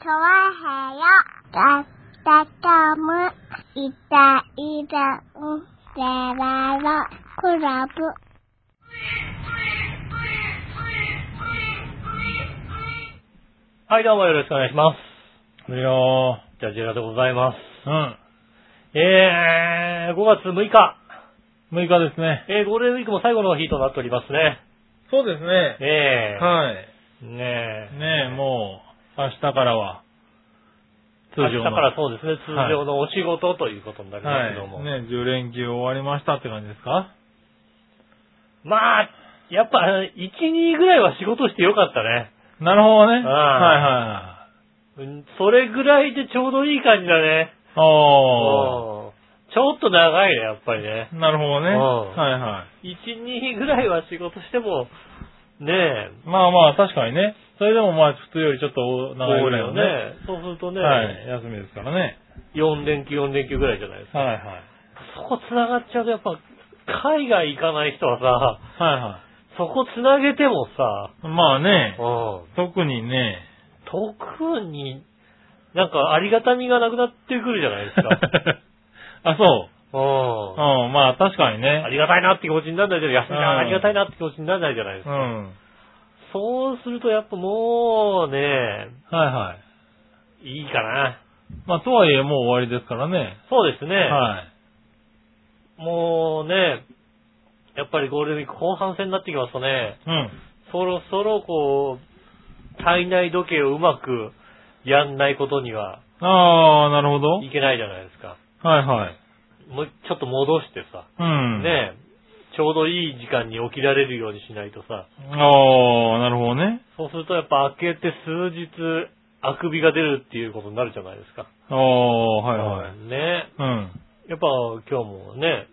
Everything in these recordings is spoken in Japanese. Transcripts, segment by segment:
チョワヘヨだったかむいたいたんでららクラブはい、どうもよろしくお願いします。いやー、じゃあ、ジェラでございます。うん。えー、5月6日。6日ですね。えー、ゴールデンウィークも最後の日となっておりますね。そうですね。えはい。ー、ねえ。ねえ、もう、明日からは、通常の。明日からそうですね、通常のお仕事ということになりますけども。はい。ね10連休終わりましたって感じですか？まあ、やっぱ、1、2ぐらいは仕事してよかったね。なるほどね。んはいはうんそれぐらいでちょうどいい感じだね。あうんちょっと長いね、やっぱりね。あ、なるほどね。うんはいはい。1、2ぐらいは仕事しても、ねえ、まあまあ、確かにね。それでもまあ、普通よりちょっと長いぐらいのね。ね。そうするとね、はい。休みですからね。4連休、4連休ぐらいじゃないですか。はいはい。そこ繋がっちゃうと、やっぱ、海外行かない人はさ、はいはそこ繋げてもさ、い。まあねう、ん、特にね、特に、なんかありがたみがなくなってくるじゃないですか。あ、そう。うん。うん、まあ確かにあね。りがたいなって気持ちにならないじゃない休みうんありがたいなって気持ちにならないじゃないですか。うん。そうするとやっぱもうね、はいはい。いいかな。まあとはいえもう終わりですからね。そうですね。はい。もうね、やっぱりゴールデンウィーク後半戦になってきますとね、うん。そろそろこう、体内時計をうまくやんないことにはああ、なるほど。いけないじゃないですか。はいはい。もうちょっと戻してさ、うん。ねちょうどいい時間に起きられるようにしないとさ、ああ、なるほどね。そうするとやっぱ開けて数日、あくびが出るっていうことになるじゃないですか。ああ、はいはい。ねうん。やっぱ今日もね、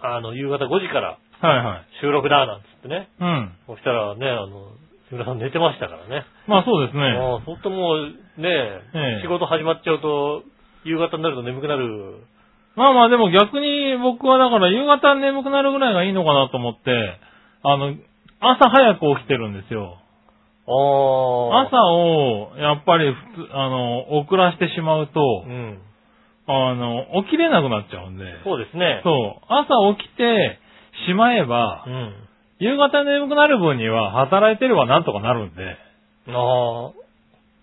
あの、夕方5時からはいはい。収録だなんつってね、うん。そしたらね、あの、杉村さん寝てましたからね。まあそうですね。もう、そっともうね、ええ仕事始まっちゃうと、夕方になると眠くなる。まあまあでも逆に僕はだから夕方眠くなるぐらいがいいのかなと思って、あの、朝早く起きてるんですよ。あ朝を、やっぱり普通、あの、遅らしてしまうと、うん。あの、起きれなくなっちゃうんで。そうですね。そう。朝起きてしまえば、うん。夕方眠くなる分には働いてればなんとかなるんで、ああ。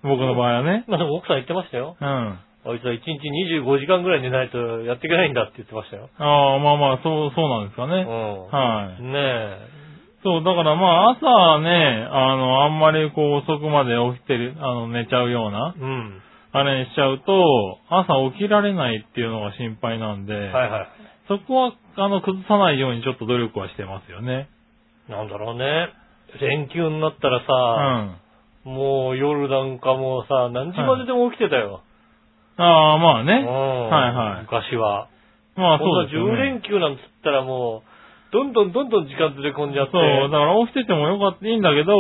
僕の場合はね。まあでも奥さん言ってましたよ。うん。ああいつは1日25時間ぐらい寝ないとやっていけないんだって言ってましたよ。あ、まあまあ、そう、そうなんですかね。うん。はい。ねえ。そう、だからまあ朝ね、あの、あんまりこう遅くまで起きてる、あの、寝ちゃうような、うん。あれにしちゃうと、朝起きられないっていうのが心配なんで、はいはい。そこは、あの、崩さないようにちょっと努力はしてますよね。なんだろうね。連休になったらうさ、ん。もう夜なんかもうさ、何時まででも起きてたよ。ああ、まあうん。ね。はいはい昔は。まあそうですよ10連ね。休なんつったらもう、どんどんどんどん時間ずれ込んじゃって。そう、だから起きててもよかった、いいんだけど、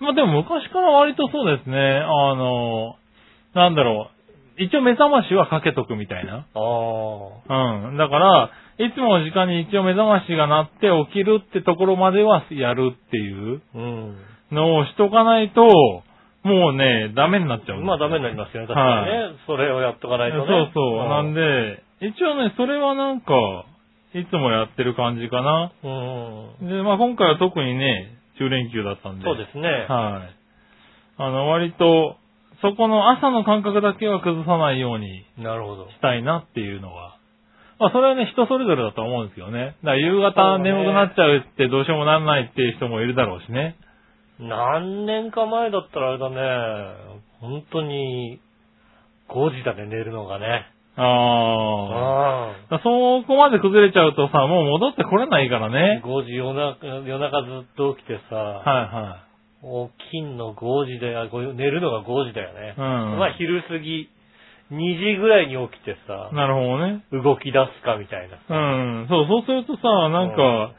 まあでも昔から割とそうですね、あの、なんだろう、一応目覚ましはかけとくみたいな。ああ。うん。だから、いつもの時間に一応目覚ましが鳴って起きるってところまではやるっていううん。のをしとかないと、もうね、ダメになっちゃうんですよまあダメになりますよね、確かにね。それをやっとかないとね。そうそう。なんで、一応ね、それはなんか、いつもやってる感じかな。うん。で、まあ今回は特にね、10連休だったんで。そうですね。はい。あの、割と、そこの朝の感覚だけは崩さないようになるほど。したいなっていうのは。まあそれはね、人それぞれだと思うんですけどね。だから夕方そうね眠くなっちゃうってどうしようもなんないっていう人もいるだろうしね。何年か前だったらあれだね、本当に、5時だね、寝るのがね。ああ。そこまで崩れちゃうとさ、もう戻ってこれないからあ。ね。5時夜中、夜中ずっと起きてさ、はいはい。起きんの5時で、あご寝るのが5時だよね。うんまあ昼過ぎ、2時ぐらいに起きてさ、なるほどね。動き出すかみたいな。うん。そう、そうするとさ、なんか、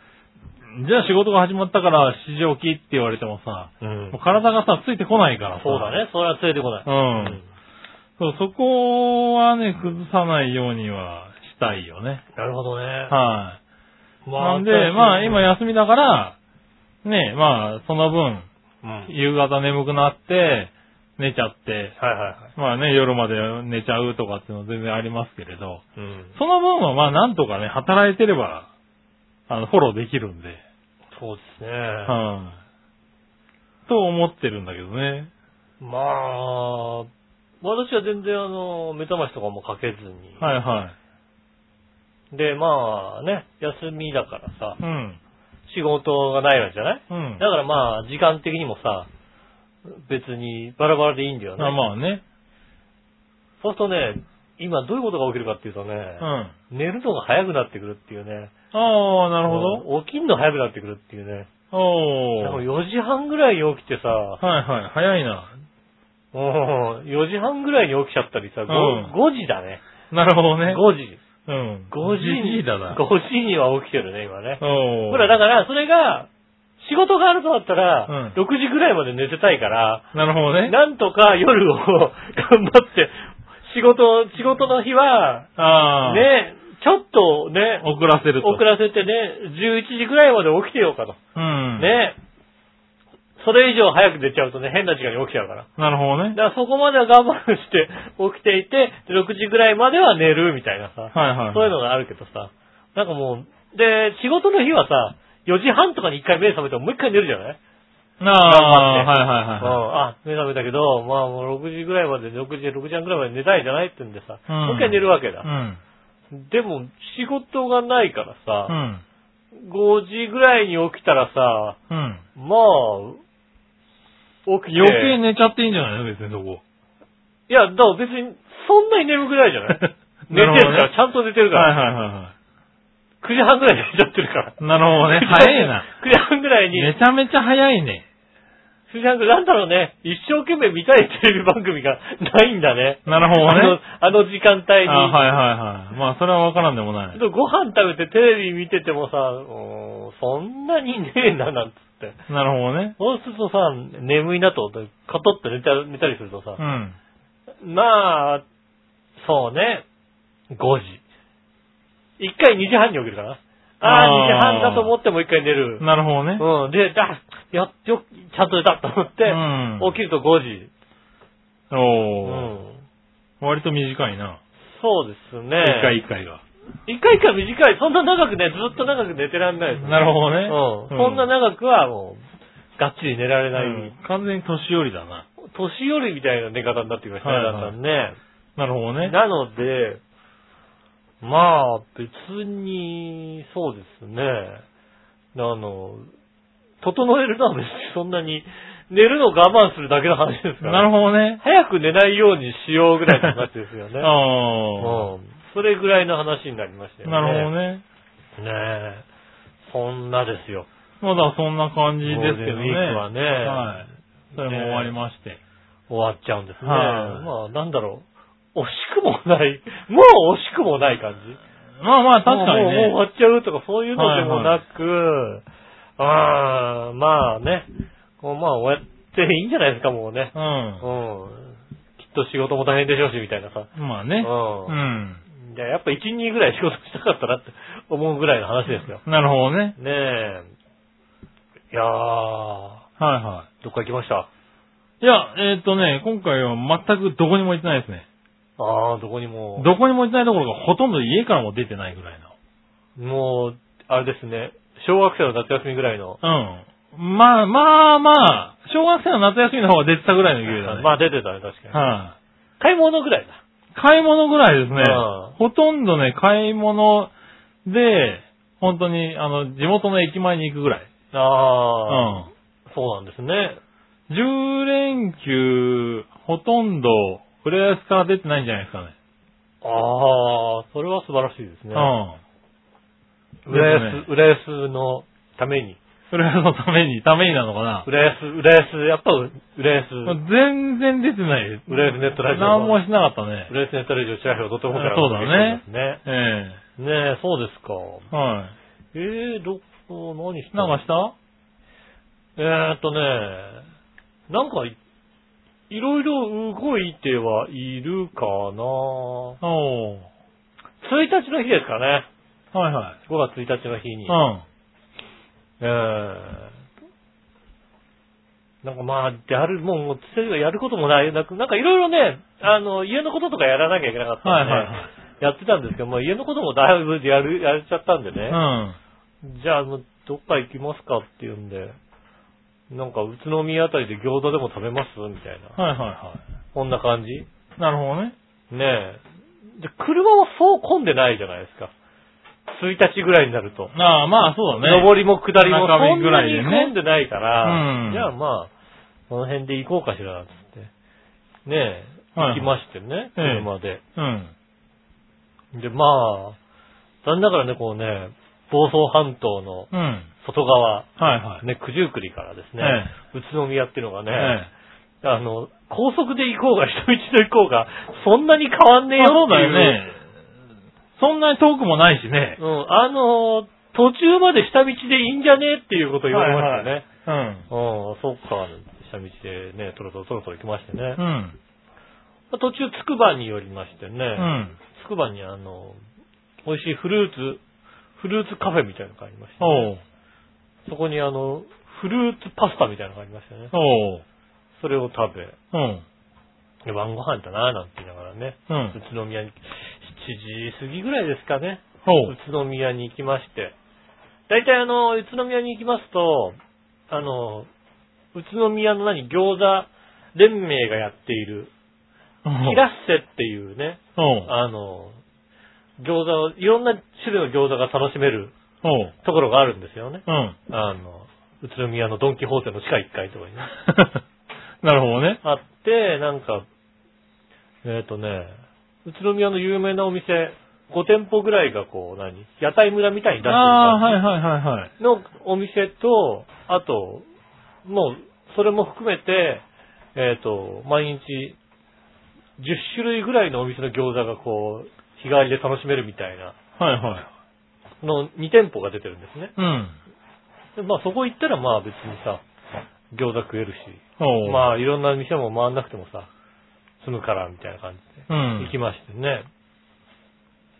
じゃあ仕事が始まったから7時起きって言われてもさ、うんもう体がさ、ついてこないからさ。そうだね、それは連れてこない。うんそう、そこはね、崩さないようにはしたいよね。なるほどね。はい。まなんで、まあ今休みだから、ね、まあその分、うん。夕方眠くなって、寝ちゃって、はいはいはい。まあね、夜まで寝ちゃうとかっていうのは全然ありますけれど、うん。その分はまあなんとかね、働いてれば、あの、フォローできるんで、そうですね。はい、と思ってるんだけどね。まあ、私は全然あの、目覚ましとかもかけずに。はいはい。で、まあね、休みだからさ、うん。仕事がないわけじゃない？うん。だからまあ、時間的にもさ、別にバラバラでいいんだよね。あまあね。そうするとね、今どういうことが起きるかっていうとね、うん。寝るのが早くなってくるっていうね。ああ、なるほど。ど。起きんの早くなってくるっていうね。おー。でも4時半ぐらいに起きてさ、はいはい。早いな。もう4時半ぐらいに起きちゃったりさ、5, うん5時だね。なるほどね。5時。うん。5時に、時だな。5時には起きてるね、今ね。おー。ほら、だから、それが、仕事があるとだったら、うん6時ぐらいまで寝てたいから、なるほどね。なんとか夜を 頑張って、仕事、仕事の日は、ああ。。ね、ちょっとね、遅らせると。遅らせてね、11時ぐらいまで起きてようかと。うん。。ね。それ以上早く出ちゃうとね、変な時間に起きちゃうから。なるほどねだ。からそこまでは我慢して起きていて、で6時ぐらいまでは寝るみたいなさ、はいはい。そういうのがあるけどさ、なんかもう、で、仕事の日はさ、4時半とかに一回目覚めてももう一回寝るじゃない？ああ、はいはいはいあ、目覚めたけど、まあもう6時ぐらいまで、6時、6時半ぐらいまで寝たいじゃない？って言うんでさ、うんもう一回寝るわけだ。い。うん。でも、仕事がないからさ、うん。5時ぐらいに起きたらさ、うん。まあ、起きて。余計寝ちゃっていいんじゃないの別にそこ。いや、だから別に、そんなに眠くないじゃない？寝てるから、ちゃんと寝てるから。はいはいはいは9時半ぐらいに寝ちゃってるから。い。なるほどね。早いな。9時半ぐらいに、めちゃめちゃ早いね。9時半ぐらい、なんだろうね、一生懸命見たいテレビ番組がないんだね。なるほどねあの、あの時間帯に。あはいはいはい。まあ、それはわからんでもない。でご飯食べてテレビ見ててもさ、そんなにねえな、なんつって。なるほどね。そうするとさ、眠いなと、カトって寝た寝たりするとさう、ん。まあ、そうね、5時。一回2時半に起きるかな。ああ、2時半だと思ってもう一回寝る。なるほどね。うん。で、あ、やっよ、ちゃんと寝たと思って、うん起きると5時。うおー。ん。割と短いな。そうですね。一回一回が。一回一回短い。そんな長くね、ずっと長く寝てらんないです、なるほどね。うん。そんな長くはもう、がっちり寝られない。うん完全に年寄りだな。年寄りみたいな寝方になってきましたね、だんだんね。なるほどね。なので、まあ、別に、そうですね。あの、整えるのは別にそんなに、寝るのを我慢するだけの話ですから。なるほどね。早く寝ないようにしようぐらいの話ですよね。あうん。それぐらいの話になりましたあ。よね。なるほどね。ねえ。そんなですよ。まだそんな感じですけどね。ウィークはねはい。それも終わりまして。終わっちゃうんですね。はいまあ、なんだろう。惜しくもない。もう惜しくもない感じ。まあまあ確かにもうもう終ね。わっちゃうとかそういうのでもなく、ああ、まあね。こうまあ終わっていいんじゃないですか、もうね。ううん。きっと仕事も大変でしょうし、みたいなさ。ん。まあね。ううん。じゃあやっぱ1、2ぐらい仕事したかったなって思うぐらいの話ですよ。なるほどね。ねえ。いやー、はいはどっか行きました？い。いや、えーっとね、今回は全くどこにも行ってないですね。ああ、どこにも。どこにも行ってないところがほとんど家からも出てないぐらいもう、あれですね。小学生の夏休みぐらいの。の。うん。まあまあまあ、小学生の夏休みの方が出てたぐらいの勢いだね。まあ出てたね、確かに。はい、買い物ぐらいだ。買い物ぐらいですねうん。ほとんどね、買い物で、本当に、あの、地元の駅前に行くぐらい。うああ、ん。そうなんですね。10連休、ほとんど、浦安から出てないんじゃないですかね。ああ、それは素晴らしいですね。うん。浦でもね安、浦安のために。浦安のために、ためになのかな。浦安、浦安、やっぱ浦安、全然出てない。浦安ネットラジオ何もしなかったね。浦安ネットラジオチラフィをとてもからそうだねね。えねえ、そうですか。えはえー、どこ、何しい。た？なんかした？えーっとね、なんかい、いろいろ動いてはいるかなおー。1日の日ですかね。はいはい。5月1日の日に。うん。えーなんかまあ、やる、もう、つてがやることもない、なんかいろいろね、あの、家のこととかやらなきゃいけなかったんで、はいはいはいやってたんですけど、もう家のこともだいぶやる、やれちゃったんでね、うん。じゃあ、どっか行きますかって言うんで、なんか宇都宮あたりで餃子でも食べます？みたいな。はいはいはこんな感じ？い。なるほどね。ねえ。で、車はそう混んでないじゃないですか。1日ぐらいになると。ああ、まあそうだね。上りも下りもそんなに混んでないから、うんじゃあまあ、この辺で行こうかしら、つって。ねえ、はい行きましてね、ええ車で。うん。で、まあ、残念ながらね、こうね、房総半島のうん。外側、はいはい。ね、九十九里からですね、え宇都宮っていうのがね、えあの、高速で行こうが、人道で行こうが、そんなに変わんねええ。よそうだっていう。よね。そんなに遠くもないしね。うん、あの、途中まで下道でいいんじゃねえっていうことを言われましたね。うん。うん、そっか、下道でね、とろとろとろとろ行きましてね。うん。途中、つくばに寄りましてね、うん。つくばにあの、美味しいフルーツ、フルーツカフェみたいなのがありまして、おう。そこにあの、フルーツパスタみたいなのがありましたね。おう。それを食べ、うん。で晩ご飯だななんて言いながらね、うん。宇都宮に、7時過ぎぐらいですかね、おう宇。都宮に行きまして、大体あの、宇都宮に行きますと、あの、宇都宮の何、餃子連盟がやっている、キラッセっていうね、おう。あの、餃子を、いろんな種類の餃子が楽しめる。ところがあるんですよね。うん。あの、宇都宮のドンキホーテの地下1階とかにね。なるほどね。あって、なんか、えっ、とね、宇都宮の有名なお店、5店舗ぐらいがこう、何？屋台村みたいに出してるああ、感はいはいはいはい。じのお店と、あと、もう、それも含めて、えっ、と、毎日、10種類ぐらいのお店の餃子がこう、日替わりで楽しめるみたいな、はいはい。の2店舗が出てるんですね。うん。でまあそこ行ったらまあ別にさ、餃子食えるし。まあいろんな店も回んなくてもさ、済むからみたいな感じで。うん。行きましてね。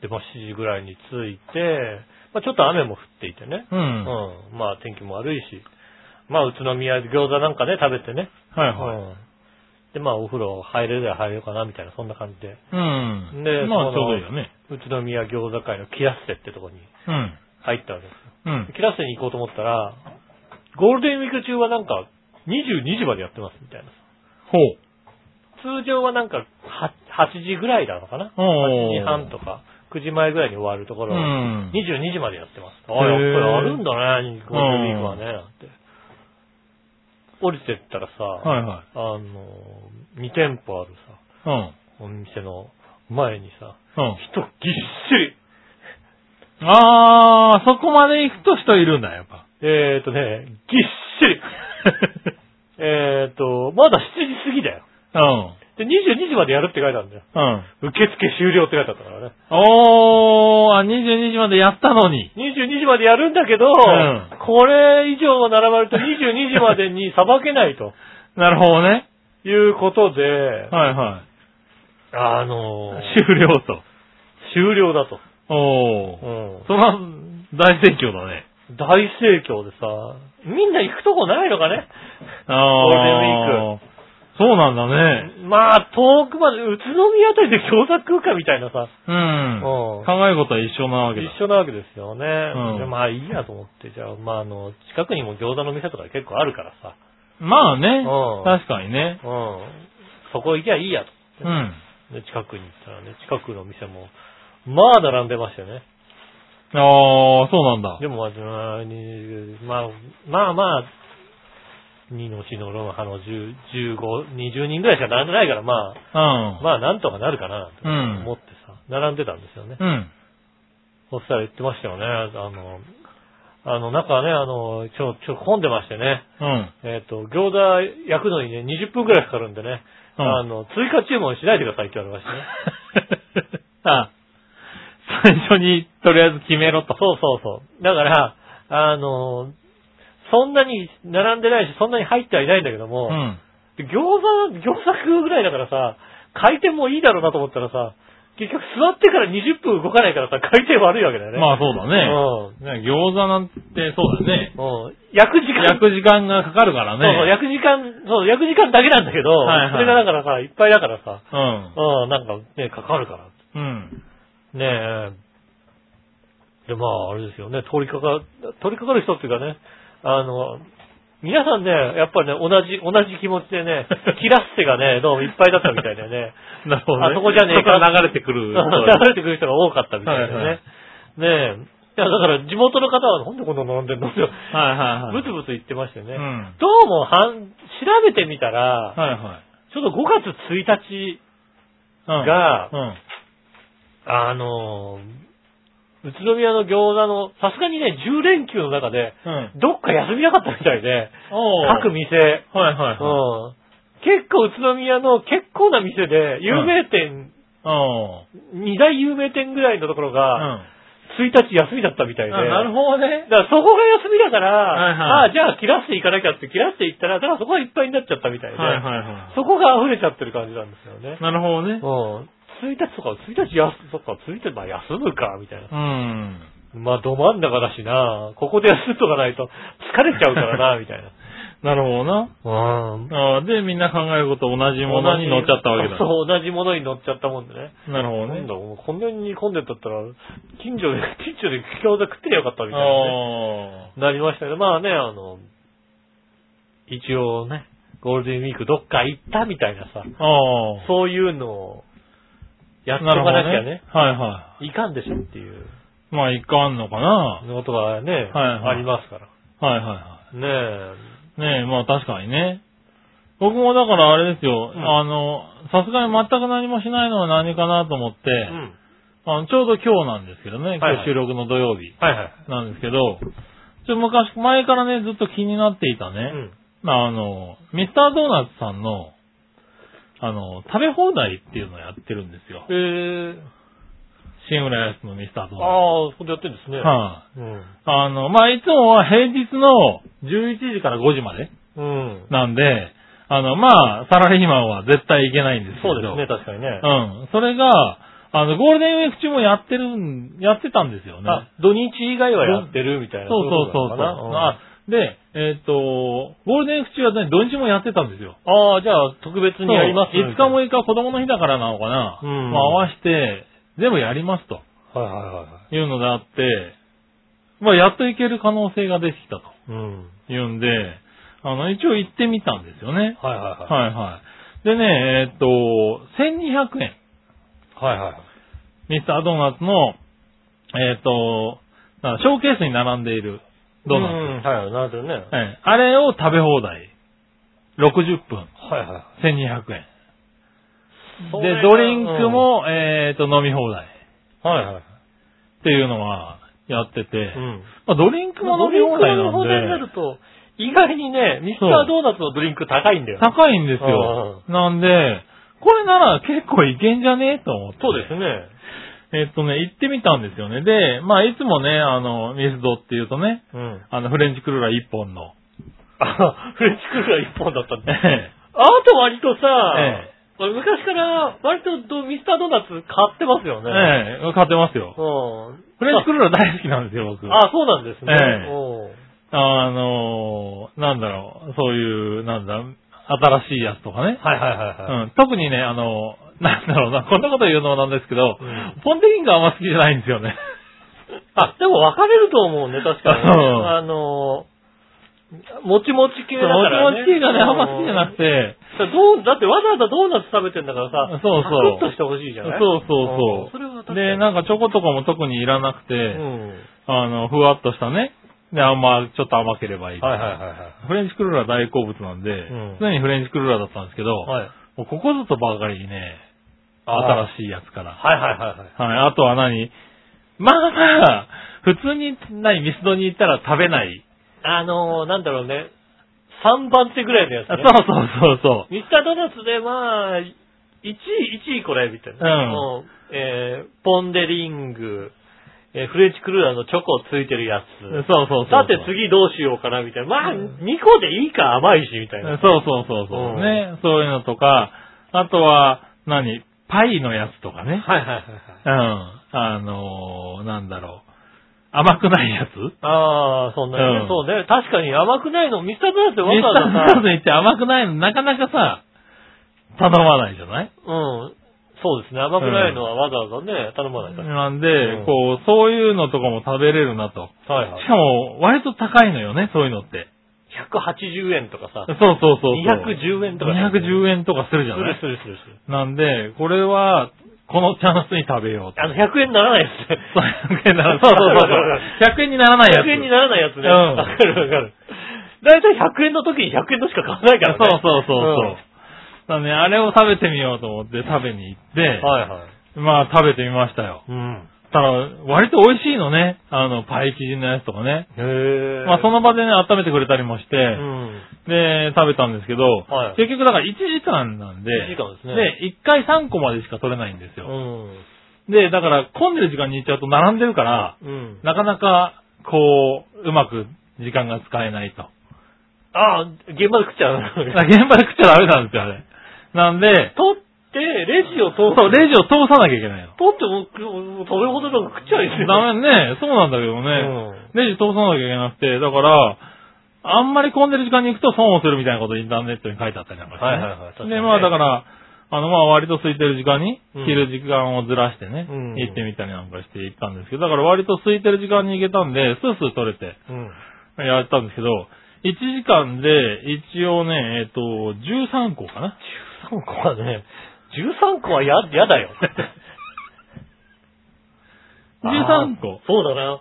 で、まあ7時ぐらいに着いて、まあちょっと雨も降っていてね。う。うんん。まあ天気も悪いし、まあ宇都宮で餃子なんかね、食べてね。はいはい。うん。で、まあお風呂入れるや入れようかなみたいな、そんな感じで。うん。でまあちょうどいいよね。宇都宮餃子会のキラッセってとこにうん。入ったわけですよ。うん。キラッセに行こうと思ったら、ゴールデンウィーク中はなんか22時までやってますみたいな。ほう。通常はなんかは8時ぐらいなのかな？お ?8 ー時半とか9時前ぐらいに終わるところ、うん。22時までやってます。あ、へーやっぱりあるんだね、ゴールデンウィークはね、なんて。降りてったらさ、はいはい。あの、2店舗あるうん。さ、お店の前にさ、うん。人ぎっしり。あー、そこまで行くと人いるんだ、やっぱ。えーとね、ぎっしり。えーと、まだ7時過ぎだよ。うん。で、22時までやるって書いてあるんだよ。うん。受付終了って書いてあったからね。おー、あ、22時までやったのに。22時までやるんだけど、んこれ以上並ばれると22時までにさばけないと なるほどね。いうことで、はいはあのーい。終了と。終了だと。おー。うんそら、大盛況だね。大盛況でさ、みんな行くとこないのかね？あゴールデンウィーク。そうなんだね。まあ、遠くまで、宇都宮あたりで餃子食うかみたいなさ、うん。うん考えることは一緒なわけだ。一緒なわけですよね。うんでまあいいやと思って、じゃあ、まああの、近くにも餃子の店とか結構あるからさ、まあねうん。確かにね。うん。そこ行きゃいいやと。うん。で、近くに行ったらね、近くの店も、まあ並んでましたよね。ああ、そうなんだ。でも、まあ、にまあ、まあまあ、2の4のロの葉の10 15、20人ぐらいしか並んでないから、まあ、うん。まあなんとかなるかな、思ってさ、並んでたんですよね。うん。そしたら言ってましたよね、あの、あの、中はね、あの、ちょ、ちょ、混んでましてね、うん。えっ、と、餃子焼くのにね、20分くらいかかるんでね、うんあの、追加注文しないでくださいって言われましたね。あ、最初にとりあえず決めろと。そうそうそう。だから、あの、そんなに並んでないし、そんなに入ってはいないんだけども、うん。餃子、餃子食うぐらいだからさ、回転もいいだろうなと思ったらさ、結局座ってから20分動かないからさ、回転悪いわけだよね。まあそうだね。うん。ね餃子なんてそうだよね。うん。焼く時間。焼く時間がかかるからね。そうそう、焼く時間、そう、焼く時間だけなんだけど、はいはいそれがだからさ、いっぱいだからさ、うん。うん、なんかね、かかるから。うん。ねえ。で、まあ、あれですよね、通りかか、通りかかる人っていうかね、あの、皆さんね、やっぱりね、同じ、同じ気持ちでね、キラッセがね、どうもいっぱいだったみたいだよね。なるほどね。あそこじゃねえか流れてくる。流れてくる人が多かったみたいだよね。はいはいねえ。いや、だから地元の方はなんでこんなの並んでんの？って、はいはいはい。ブツブツ言ってましたよね。うん。どうも、はん、調べてみたら、はいはい。ちょうど5月1日うんがうん。あのー、宇都宮の餃子の、さすがにね、10連休の中で、うん。どっか休みなかったみたいで、おー各店、はいはいはい。うん、結構宇都宮の結構な店で、有名店、お二大有名店ぐらいのところうが、ん。1日休みだったみたいで。あなるほどね。だからそこが休みだから、はいはいああ、じゃあ切らして行かなきゃって切らして行ったら、だからそこがいっぱいになっちゃったみたいで、はいはいはそこが溢れちゃってる感じなんですよねい。。なるほどね。うん。1日とか、1日休、そっか、1日まあ休むか、みたいな。うん。まあ、ど真ん中だしな、ここで休んとかないと疲れちゃうからな、みたいな。なるほどな。うん。あーで、みんな考えること同じものに乗っちゃったわけだ。そう、同じものに乗っちゃったもんでね。なるほどねなんだ、。こんなに混んでったったら、近所で、近所で餃子食ってりゃよかったみたいなね。あなりましたけど、まあね、あの、一応ね、ゴールデンウィークどっか行ったみたいなさ、あ。そういうのをやっとかなきゃね、はいはいかんでしょっていうまあ、いかんのかな。ことがね、はいはいありますから。はいはいはねえ。い。ねえ、まあ確かにね。僕もだからあれですよ、うんあの、さすがに全く何もしないのは何かなと思って、うん。あのちょうど今日なんですけどね、はいはい今日収録の土曜日はいはい。なんですけど、ちょ昔、前からね、ずっと気になっていたね、うん。あの、ミスタードーナツさんの、あの、食べ放題っていうのをやってるんですよ。えー、新浦安のミスタードーナああ、そこでやってるんですね。ツ。はい、うん。あの、まあ、いつもは平日の11時から5時までうん。なんで、あの、まあ、サラリーマンは絶対行けないんですけど。そうですね、確かにね。うん。それが、あの、ゴールデンウィーク中もやってるん、やってたんですよね。あ、土日以外はやってるみたいな。そうそうそうそう。いことなのかなあで、えっ、と、ゴールデンウィーク中はね、土日もやってたんですよ。ああ、じゃあ特別にやります5日6日子供の日だからなのかな。うんまあ合わして、全部やりますとはいはいはいはい。いうのであって、まあやっと行ける可能性が出てきたとうん。いうんで、あの、一応行ってみたんですよね。はいはいはい。はいはい。でね、えっ、と、1200円。はいはい。ミスタードーナツの、えっ、と、ショーケースに並んでいるドーナツ。うん、はいはい、なるほどね。はいあれを食べ放題。60分。はいはい。1200円。で、ドリンク、も、えっ、と、飲み放題。うんはいはい。っていうのはやってて、うん。まあ、ドリンクも飲み放題なんドリンクの放題になで、ると、意外にね、ミスタードーナツのドリンク高いんだよ。高いんですよ。なんで、これなら結構いけんじゃねえと思って。そうですね。えっとね、行ってみたんですよね。で、まあ、いつもね、あの、ミスドっていうとね、うん。あの、フレンチクルーラー1本の。あ、フレンチクルーラー一本だったんだ。えあと割とさ、え俺昔から割とドミスタードーナツ買ってますよえね。ええ買ってますよ。うん。フレンチクルーラー大好きなんですよ、僕。あ、そうなんですね。ええうんあのーなんだろう、そういう、なんだ、新しいやつとかね。はいはいはいはい。うん、特にね、あの、なんだろうな、こんなこと言うのもなんですけど、うんポンデリンがあんま好きじゃないんですよね。あ、でも分かれると思うね、確かに。うんあのー、もちもち系だからね。もちもち系がね、あんま好きじゃなくて、だどうだってわざわざドーナツ食べてんだからさ、そうそうサクッとしてほしいじゃない？そうそうそううんそれは確。で、なんかチョコとかも特にいらなくて、うん。あの、ふわっとしたね。で、あんま、ちょっと甘ければいい。はいはいはいはい。フレンチクルーラー大好物なんで、うん常にフレンチクルーラーだったんですけど、はい。もうここぞとばかりにね、あ新しいやつから。はいはいはいはい。はい、あとは何？まあまあ、普通にないミスドに行ったら食べない。あのー、なんだろうね。3番手ぐらいのやつ、ね。そうそうそうそう。ミスタードーナツで、まあ、1位、1位これ、みたいな。うんもうえー、ポンデリング、えーフレンチクルーラーのチョコついてるやつ。そうそうそう。さて次どうしようかな、みたいな。まあ、2個でいいか、甘いし、みたいな。そうそうそうそう。うんね、そういうのとか、あとは、何？パイのやつとかね。はいはいはいはい。うん。あのー、なんだろう。甘くないやつ？ああ、そんなにね、うんそうね。確かに甘くないの、ミスタードーナツってわミスタードーナツ行って甘くないのなかなかさ、頼まないじゃない？うん。そうですね。甘くないのはわざわざね、頼まないから。なんで、うんこう、そういうのとかも食べれるなと。はいはいし。かも、割と高いのよね、そういうのって。180円とかさそう、そうそうそう。210円とか210円とかするじゃすない？るするするする。なんで、これは、このチャンスに食べようと。あの、100円にならないですね。100円にならない。そうそうそうそう。100円にならないやつ。100円にならないやつね。うんわかるわかる。だいたい100円の時に100円のしか買わないからね。そうそうそうそう。だね、あれを食べてみようと思って食べに行って、うんはいはい。まあ食べてみましたよ。うん。ただ、割と美味しいのね。あの、パイ生地のやつとかね。へえ。まあその場でね、温めてくれたりもして、うん。で、食べたんですけど、はい結局だから1時間なんで、1時間ですねで、1回3個までしか取れないんですよ。うん。で、だから混んでる時間に行っちゃうと並んでるから、うん。なかなか、こう、うまく時間が使えないと。ああ、現場で食っちゃう。現場で食っちゃダメなんですよ、あれ。なんで、取って、レジを通す。そう、レジを通さなきゃいけないの。取っても、食べほどなんか食っちゃうんですよ。ダメね、そうなんだけどね。レジ通さなきゃいけなくて、だから、あんまり混んでる時間に行くと損をするみたいなことインターネットに書いてあったりなんかして、ね。はいはいはい確かにねで、まあだから、あのまあ割と空いてる時間に、うん着る時間をずらしてね、うん行ってみたりなんかして行ったんですけど、だから割と空いてる時間に行けたんで、スースー取れてうん。やったんですけど、1時間で一応ね、えっ、と、13個かな。13個はね、13個はや、やだよ。13個。そうだな。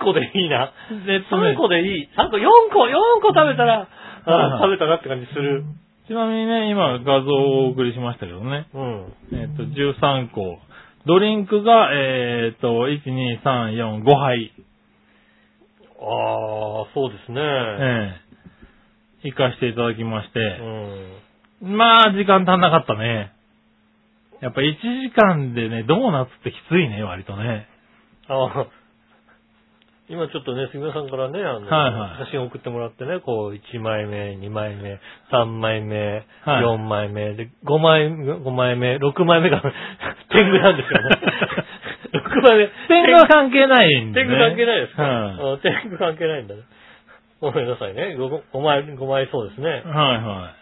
3個でいいな。えっとね3個でいい。3個、4個、4個食べたら、あはい食べたなって感じする。ちなみにね、今画像をお送りしましたけどね。うん。えっ、と、13個。ドリンクが、えっ、と、1、2、3、4、5杯。ああ、そうですね。ええ行かしていただきましうて。ん。まあ、時間足んなかったね。やっぱ1時間でね、ドーナツってきついね、割とね。ああ。今ちょっとね、杉村さんからね、あの、はいはい写真送ってもらってね、こう、1枚目、2枚目、3枚目、はい4枚目、で、5枚、5枚目、6枚目が 天狗なんですよね。6枚目。天狗は関係ないんで、ね。天狗関係ないですか、はいあ天狗関係ないんだね。ごめんなさいね。5, 5枚、5枚そうですね。はいは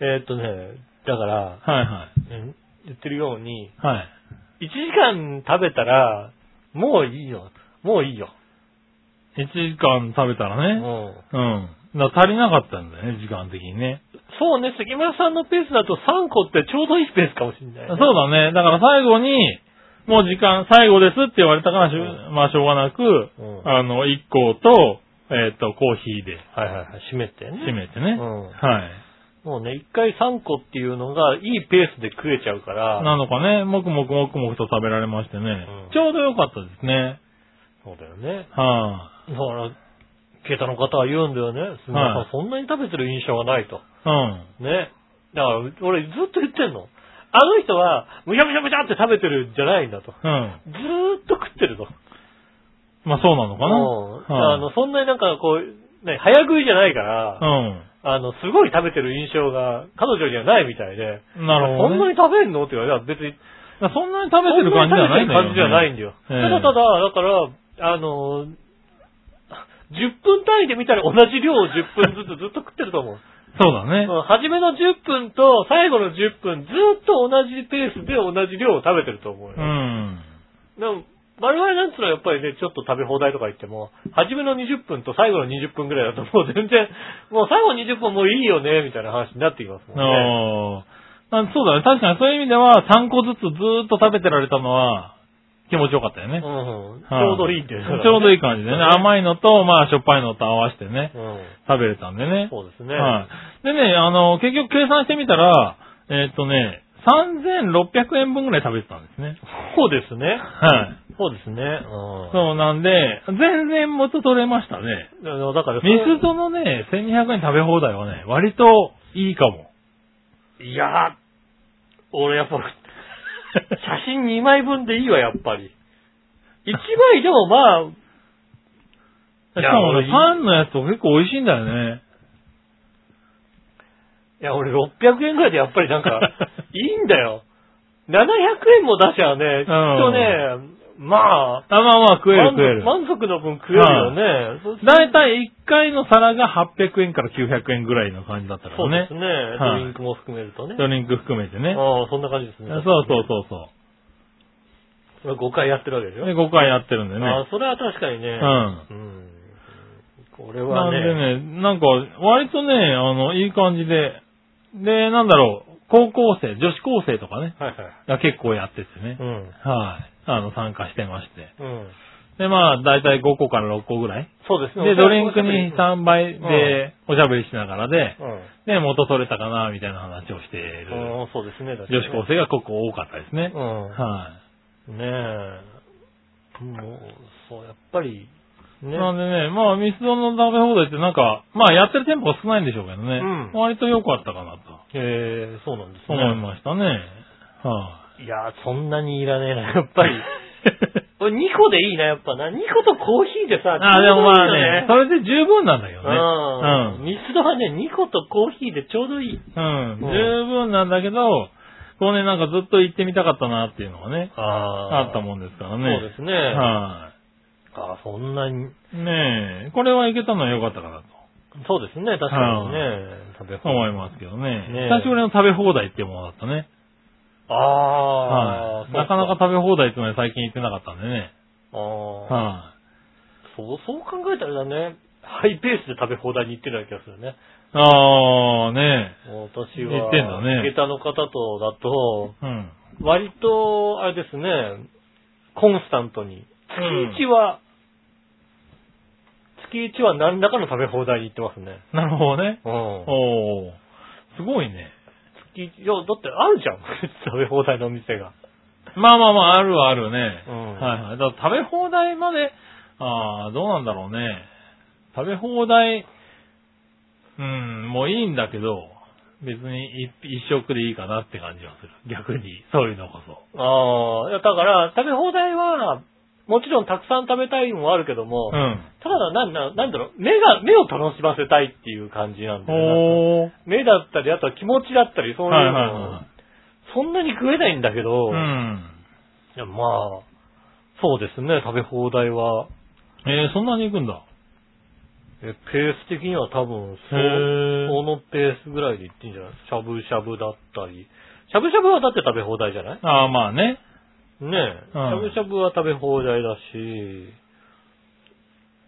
えーっとね、だから、い。はいはい。ね言ってるように、はい。1時間食べたら、もういいよ。もういいよ。1時間食べたらうね。ん。うん。だ足りなかったんだよね、時間的にね。そうね、関村さんのペースだと3個ってちょうどいいペースかもしれない、ね。そうだね。だから最後に、もう時間、最後ですって言われたからうんまあしょうがなく、んあの、1個と、えっ、と、コーヒーではいはいはい。閉めてね。締めてね。うんはい。もうね、1回3個っていうのがいいペースで食えちゃうから。なのかね、もくもくもくもくと食べられましてね。うんちょうどよかったですね。そうだよね。はだから、ケータの方は言うんだよね。杉村さん、はいそんなに食べてる印象がないと。い、うん。ね。だから、俺ずっと言ってんの。あの人は、むしゃむしゃむしゃって食べてるんじゃないんだと。うん。ずーっと食ってると。まあそうなのかな。うんはいあの、そんなになんかこう、ね、早食いじゃないから、うん。あの、すごい食べてる印象が彼女にはないみたいで、なるほど、ね。そんなに食べんの？って言われたら別に、そんなに食べてる感じじゃないんだよ、ね。感じじゃないんだよ。ええただただ、だから、あの、10分単位で見たら同じ量を10分ずつずっと食ってると思う。そうだね。うん初めの10分と最後の10分ずっと同じペースで同じ量を食べてると思うよ。うん。我々なんつうのはやっぱりね、ちょっと食べ放題とか言っても、初めの20分と最後の20分ぐらいだともう全然、もう最後の20分もういいよね、みたいな話になってきますもんね。ああ。そうだね。確かにそういう意味では3個ずつずーっと食べてられたのは気持ちよかったよね。うん。ちはいょうどいいっていう、ちょうどいい感じでね。甘い。いのと、まあ、しょっぱいのと合わせてね、うん。食べれたんでね。そうですね。はい。でね、あの、結局計算してみたら、えーっとね、3600円分ぐらい食べてたんですね。そうですね。はい。そうですね。うん。そうなんで、全然元取れましたね。だから、ミスドのね、1200円食べ放題はね、割といいかも。いやー、俺やっぱ、写真2枚分でいいわ、やっぱり。1枚でもまあ、しかもね、いやパンのやつと結構美味しいんだよね。いや、俺600円ぐらいでやっぱりなんか、いいんだよ。700円も出しゃね、きっとね、まあ、あ、まあまあ食える食える。満足の分食えるよね。だいたい1回の皿が800円から900円ぐらいの感じだったからねそうです。ね。はいドリンクも含めるとね。ドリンク含めてね。ああ、そんな感じですね。そうそうそうそそれ5回やってるわけでしう。ょ？で、5回やってるんでね。ああ、それは確かにね。うんうん。これなんはね。でね、なんか、割とね、あの、いい感じで、で、なんだろう、高校生、女子高生とかね、はいはい。が結構やっててねう、ん。はい、あの、参加してまして。うん。で、まあ、だいたい5個から6個ぐらい。そうですね。で、ドリンクにさ3杯で、おしゃべりしながらで、うん。で、元取れたかな、みたいな話をしているうん、そうですね。女子高生が結構多かったですね。うん。はねえ。もう、そう、やっぱり、い。ね。なんでね、まあ、ミスドの食べ放題ってなんか、まあ、やってる店舗が少ないんでしょうけどね、うん割と良かったかなとええそうなんですね。思いましたね。はいやー、そんなにいらねえな、やっぱり。これ2個でいいな、やっぱな。2個とコーヒーでさ、あ、でもまあちょうどいいよね、それで十分なんだけどね。うん。ミスドはね、2個とコーヒーでちょうどいい。うん。うん十分なんだけど、こうね、なんかずっと行ってみたかったなっていうのがね、ああったもんですからね。そうですね。はああ、そんなに。い。ねえ、これは行けたのは良かったかなそうですね、確かにね。食べと思いますけどね。久しぶりの食べ放題っていうものだったね。ああ、はい。なかなか食べ放題っていうのは最近行ってなかったんでね。ああ、はそう、そう考えたらね、ハイペースで食べ放題に行ってるような気がするね。い。ああ、ね私は、行ってんだね下駄の方とだと、え。うん。割と、あれですね、コンスタントに。月1は、月1は何らかの食べ放題に行ってますね。なるほどね。うん。おー。すごいね。月1、いや、だってあるじゃん。食べ放題のお店が。まあまあまあ、あるはあるね。うんはいはい。だから食べ放題まで、ああ、どうなんだろうね。食べ放題、うん、もういいんだけど、別に一一食でいいかなって感じはする。逆に、そういうのこそ。ああ、だから、食べ放題は、もちろんたくさん食べたいのもあるけども、うん。ただなんな、なんだろう、目が、目を楽しませたいっていう感じなんだよな。目だったり、あとは気持ちだったり、そういうの、はいはいはそんなに食えないんだけど、い。うん。いやまあ、そうですね、食べ放題は。えー、そんなに行くんだ。えペース的には多分、そのペースぐらいでいってんじゃない？しゃぶしゃぶだったり。しゃぶしゃぶはだって食べ放題じゃない？ああ、まあね。ねえ、しゃぶしゃぶは食べ放題だし、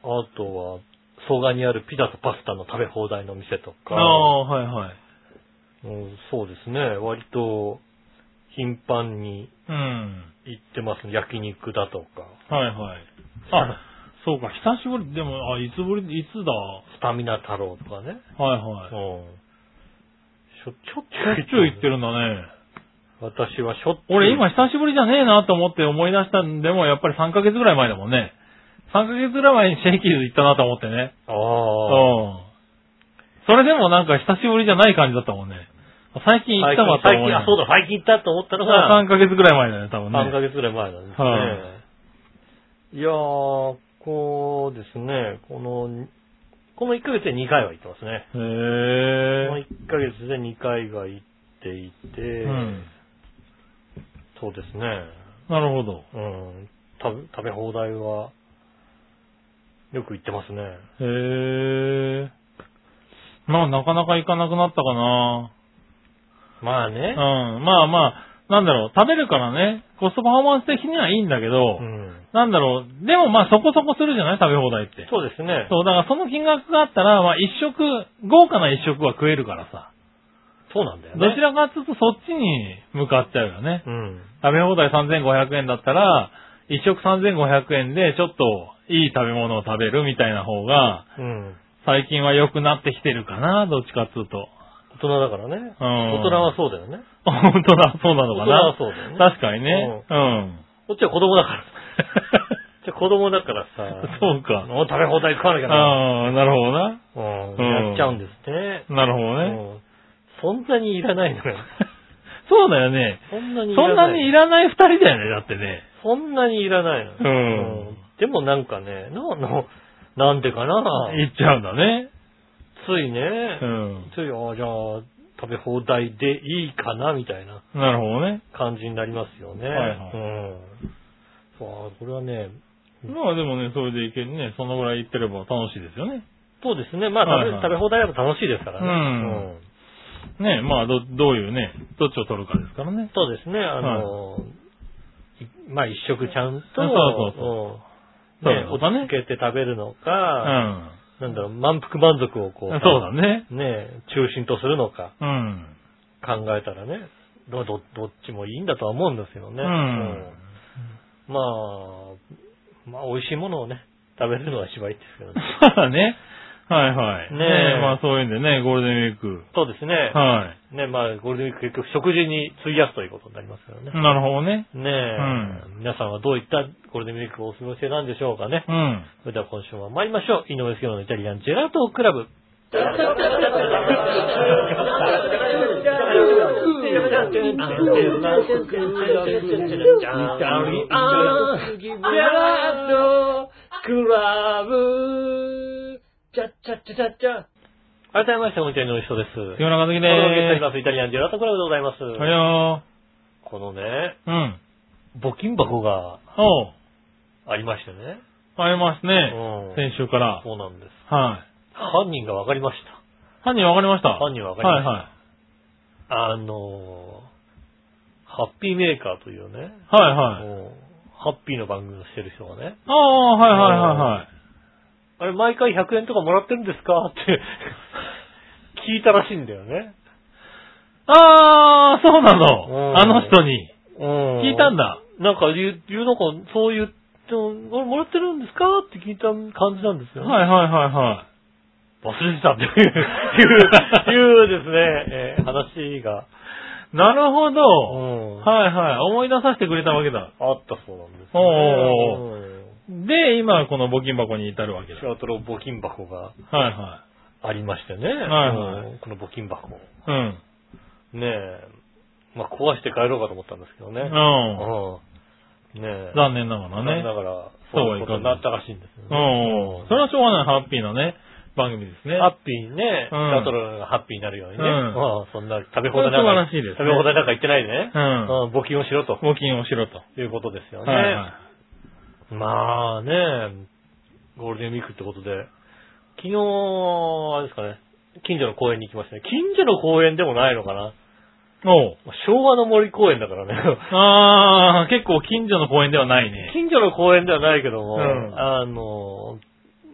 あとは、蘇我にあるピザとパスタの食べ放題の店とか、ああ、はいはい。うんそうですね、割と頻繁にうん。行ってますね。焼肉だとか、はいはい。あ、そうか、久しぶり、でも、あ、いつぶり、いつだ？はスタミナ太郎とかね。いはい。うんしょ、ちょっしょっちゅう行ってるんだね。私はしょっちゅう。俺今久しぶりじゃねえなと思って思い出したんでも、やっぱり3ヶ月ぐらい前だもんね。3ヶ月ぐらい前にシェイキーズ行ったなと思ってね。あうあ。ん。それでもなんか久しぶりじゃない感じだったもんね。最近行ったかった最近、あ、そうだ、最近行ったと思ったのが、3ヶ月ぐらい前だね、多分ね。3ヶ月ぐらい前なんですね。、はいやー、こうですね、この、この1ヶ月で2回は行ってますね。へこのえ。1ヶ月で2回が行っていて、うん。そうですね。なるほど。うん。食べ食べ放題は、よく行ってますね。へえ。まあなかなか行かなくなったかな。まあねうん。。まあまあ、なんだろう、食べるからね、コストパフォーマンス的にはいいんだけど、うん。なんだろう、でもまあそこそこするじゃない？食べ放題って。そうですね。そう、だからその金額があったら、まあ一食、豪華な一食は食えるからさ。そうなんだよね。どちらかっていうとそっちに向かっちゃうよね。うん。食べ放題3500円だったら、一食3500円でちょっといい食べ物を食べるみたいな方が、うん。最近は良くなってきてるかな、どっちかっつうと。大人だからね。うん大人はそうだよね。本当だ、そうなのか大人はな。そうだよね。確かにね。うん。こっちは子供だから。じゃ子供だからさ。そうか。食べ放題食わなきゃな。ああ、なるほどな。うん。うんやっちゃうんですね。なるほどね。うんそんなにいらないのよ。そうだよね。そんなにいらない。そんなにいらない二人だよね、だってね。そんなにいらないの。うんでもなんかね、な、な、なんでかな。言っちゃうんだね。ついねう、ん。つい、あじゃあ、食べ放題でいいかな、みたいななるほどね。感じになりますよね。はいはいうん。そう、これはね、まあでもね、それでいけるね。そのぐらい行ってれば楽しいですよね。そうですね。まあ、食べ,、はいはい食べ放題だと楽しいですからね。うんねまあど、どういうね、どっちを取るかですからね。そうですね。あの、いまあ、一食ちゃんと、そうそうそうね、そうだね落ち着けて食べるのうか、ん。なんだろう、満腹満足をこう、そうだね。ね、中心とするのかうん。考えたらね、どどどっちもいいんだとは思うんですけどね。うんうんまあ、まあ、美味しいものをね、食べるのが一番いいですけどね。そうだね。はいはい。ねええまあそういうんでね、ゴールデンウィーク。そうですね。はね、まあ、ゴールデンウィーク結局食事に費やすということになりますからね。い。なるほどね。ねえ、皆さんはどういったゴールデンウィークをお過ごしなんでしょうかね。うん。それでは今週も参りましょう。井上杉のイタリアンジェラートクラブ。改めまして、本日の人です。杉村和樹でお届けしておりーます。イタリアンジェラートクラブでございます。す。はいよこのね、ー。うん。募金箱がおう。ありましてね。ありますね。うん先週から。そうなんです。はい。犯人が分かりました。犯人分かりました？犯人分かりましたはいはい。あのー、ハッピーメーカーというね、はいはい。もうハッピーの番組をしてる人がね、ああ、はいはいはいはい。あれ毎回100円とかもらってるんですか？って 聞いたらしいんだよね。ああ、そうなうんの。あの人に。うん聞いたんだ。なんか言う、言うのか、そう言って、ももらってるんですか？って聞いた感じなんですよ、はいはいはいは忘れてたって いう、いう、いうですね、えー話が、い。なるほうど。んはいはい。思い出させてくれたわけだ。あったそうなんですおよ、ーね。で、今この募金箱に至るわけだ。シャートロ募金箱がはいはありましてね。はいはいうんこの募金箱。い。うん。ねえ。まあ、壊して帰ろうかと思ったんですけどね。うん。うん。ねえ。残念ながらね。残念ながら、そういいうことになったらしいんですようね。ん。それはしょうがないハッピーなね、番組ですね。ハッピーにね、シうんャトルがハッピーになるようにね。うんまあそんな食べ放題なんか、それは素晴らしいですね食べ放題なんか言ってないでね。うん。うん、募金をしろと募金をしろと。いうことですよね。はいはまあね、ゴールデンウィークってことで、昨日、あれですかね、近所の公園に行きましたね。近所の公園でもないのかな。い。おう。昭和の森公園だからね。あー、結構近所の公園ではないね。近所の公園ではないけども、うんあの、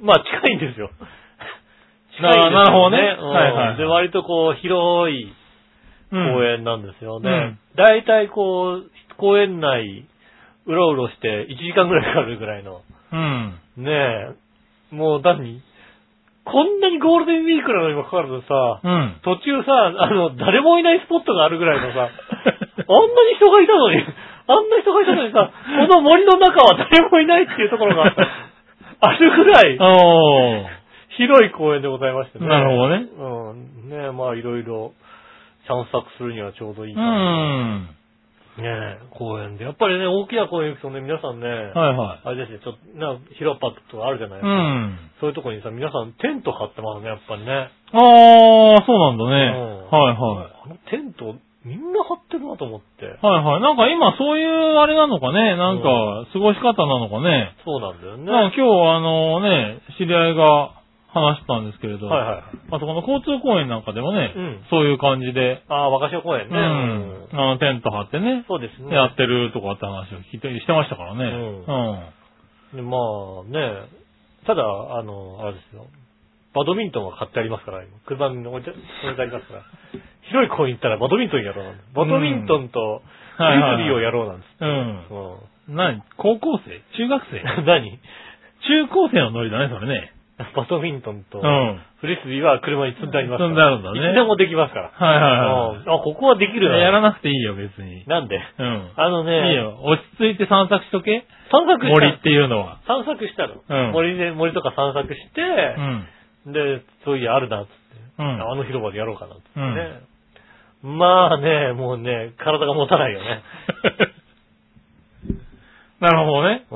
まあ近いんですよ。あ ーなるほどねうんはいはいはいで、割とこう広いうん公園なんですよね。うんだいたいこう、公園内、うろうろして1時間ぐらいかかるぐらいの。うん。ねえ、もう何？こんなにゴールデンウィークなのにもかかわらずさ、うん。途中さ、あの、誰もいないスポットがあるぐらいのさ、あんなに人がいたのに、あんな人がいたのにさ、この森の中は誰もいないっていうところが あるぐらい。広い公園でございましてね。なるほどね。うん。ねえ、まあいろいろ散策するにはちょうどいいうん。ねえ、公園で。やっぱりね、大きな公園行くとね、皆さんね、はいはい。あれですね、ちょっと、な広場とかあるじゃないですうか。ん。そういうとこにさ、皆さんテント張ってますね、やっぱりね。あー、そうなんだね。うんはいはい。あのテント、みんな張ってるなと思って。はいはい。なんか今そういうあれなのかね、なんか過ごし方なのかね。そうなんだよね。今日あのね、知り合いが話したんですけれど、はいはい。あそこの交通公園なんかでもね、うんそういう感じで、ああ、若潮公園ね。うん、あのテント張ってね、そうですね。やってるとかって話を聞いてしてましたからね。うんうん。でまあね、ただ、あの、あれですよ。バドミントンは買ってありますから、車に置いて、置いてありますから。広い公園行ったらバドミントンやろうな。バドミントンとフリはいはいはいスビーをやろうなんです。うん。うん。何？高校生？中学生？何？中高生のノリだね、それね。バドミントンとうん。フリスビーは車に積んでありますから。積んであるんだねいつでもできますから。はいはいはい。うんあ、ここはできるな。やらなくていいよ、別に。なんで？うん。あのね、いいよ。落ち着いて散策しとけ。散策した森っていうのは。散策したの。うん森で、森とか散策して、うん。で、そういやあるな、つって。うん。あの広場でやろうかな、つってね。まあね、もうね、体が持たないよね。なるほどね。う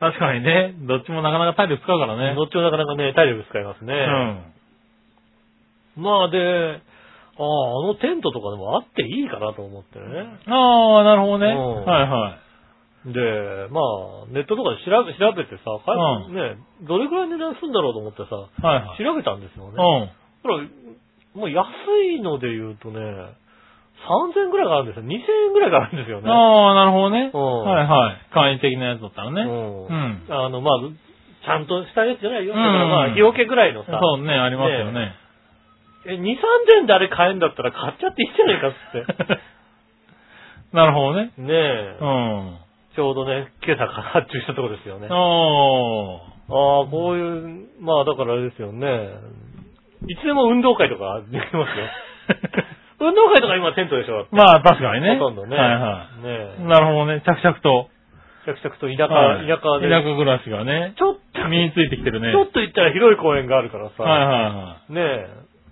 確かにね。どっちもなかなか体力使うからん。ね。どっちもなかなかね、体力使いますね。うん。まあで、ああ、あのテントとかでもあっていいかなと思ってね。ああ、なるほどね。うんはいはい。で、まあ、ネットとかで調べ、調べてさ、かうんね、どれくらい値段するんだろうと思ってさ、はいはい。調べたんですよね。うん。だから、もう安いので言うとね、3000円くらいがあるんですよ。2000円くらいがあるんですよね。ああ、なるほどね。うんはいはい。簡易的なやつだったらね。うんうんあの、まあ、ちゃんとしたやつじゃないよ。うんだからまあ、日よけぐらいのさ。そうね、ありますよね。え、2、3000円であれ買えんだったら買っちゃっていいんじゃないかっつって。なるほどね。ねえ、うん。ちょうどね、今朝発注したところですよね。あおー。あ、こういう、まあだからあれですよね。いつでも運動会とかできますよ。運動会とか今テントでしょ？まあ確かにね。ほとんどね。はいはねい。なるほどね。着々と。着々と田舎、はい田舎で。田舎暮らしがね、ちょっと、身についてきてるね。ちょっと行ったら広い公園があるからさ。はいはねえ。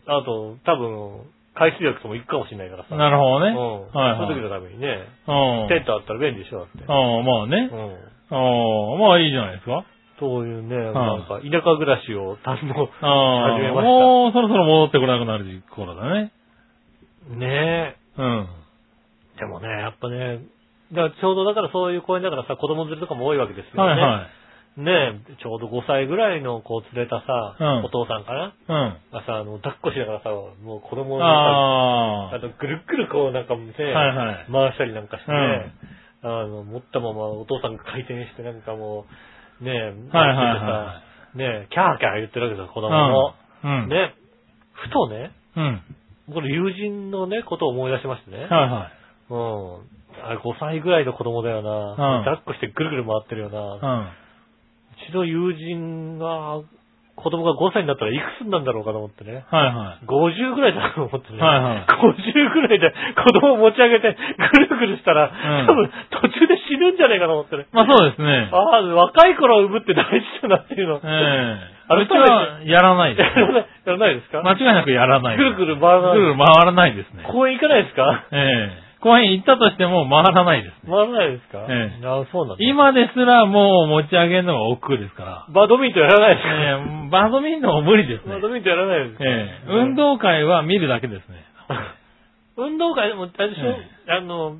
あと、多分、海水浴とも行くかもしれないからさ。いはい。なるほどね。うん。はいはい。そういう時のためにね。うん。テントあったら便利でしょ、だって。ああ、まあねう。ん。ああ、まあいいじゃないですか。そういうね、いなんか、田舎暮らしを堪能。始めましたもうそろそろ戻ってこなくなる頃だね。ねうん。え。でもね、やっぱね、だからちょうどだからそういう公園だからさ、子供連れとかも多いわけですよね。はいはい。ねえ、ちょうど5歳ぐらいの子を連れたさ、うんお父さんかな？うん。がさ、あの、抱っこしながらさ、もう子供をなんか、ああの、ぐるっぐるこうなんかね、はいはい回したりなんかしてね、あの、持ったままお父さんが回転してなんかもう、ねえ、はいはいはさねえ、キャーキャー言ってるわけですよ、子供も。あ。うん。ね、ふとね、うん。これ友人のね、ことを思い出しましてね。はいはい。うん。あれ5歳ぐらいの子供だよな。うん抱っこしてぐるぐる回ってるよな。ううん。ちの友人が、子供が5歳になったらいくつになるんだろうかと思ってね。はいはい。50ぐらいだと思ってね。はいはい50ぐらいで子供を持ち上げてぐるぐるしたら、ん多分途中で死ぬんじゃないかと思ってね。まあそうですね。ああ、若い頃産むって大事だなっていうの。ええあれはやらないです。やらない、やらないですか？間違いなくやらない。ぐるぐる回らない。ぐるぐる回らないですね。公園行かないですか？ええ公園行ったとしても回らないですね。回らないですか？ええあそうなんだ。今ですらもう持ち上げるのが億劫ですから。バドミントンやらないですか、ええバドミントンも無理ですねバ。ドミントンやらないですか、ええ運動会は見るだけですね。運動会でも、あれでしょ、えあの、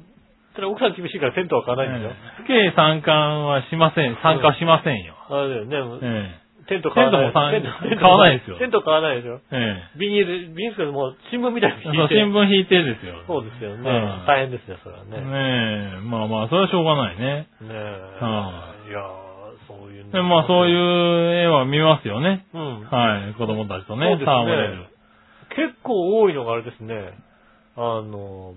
それ奥さん厳しいからテントは買わないんでしょ、ええ計参観はしません。参加しませんよ。あれだよね、えテント買わない。テントも買わないですよテント買わないでしょええビニール、ビニールも、新聞みたいに引いて。新聞引いてですよ。そうですよね。うん大変ですね、それはね。ねねえ、まあまあ、それはしょうがないね。え。はいやーそういうのでまあそういう絵は見ますよね。うん。はい、子供たちとねそうです、ね戯れる。結構多いのがあれですね。あの、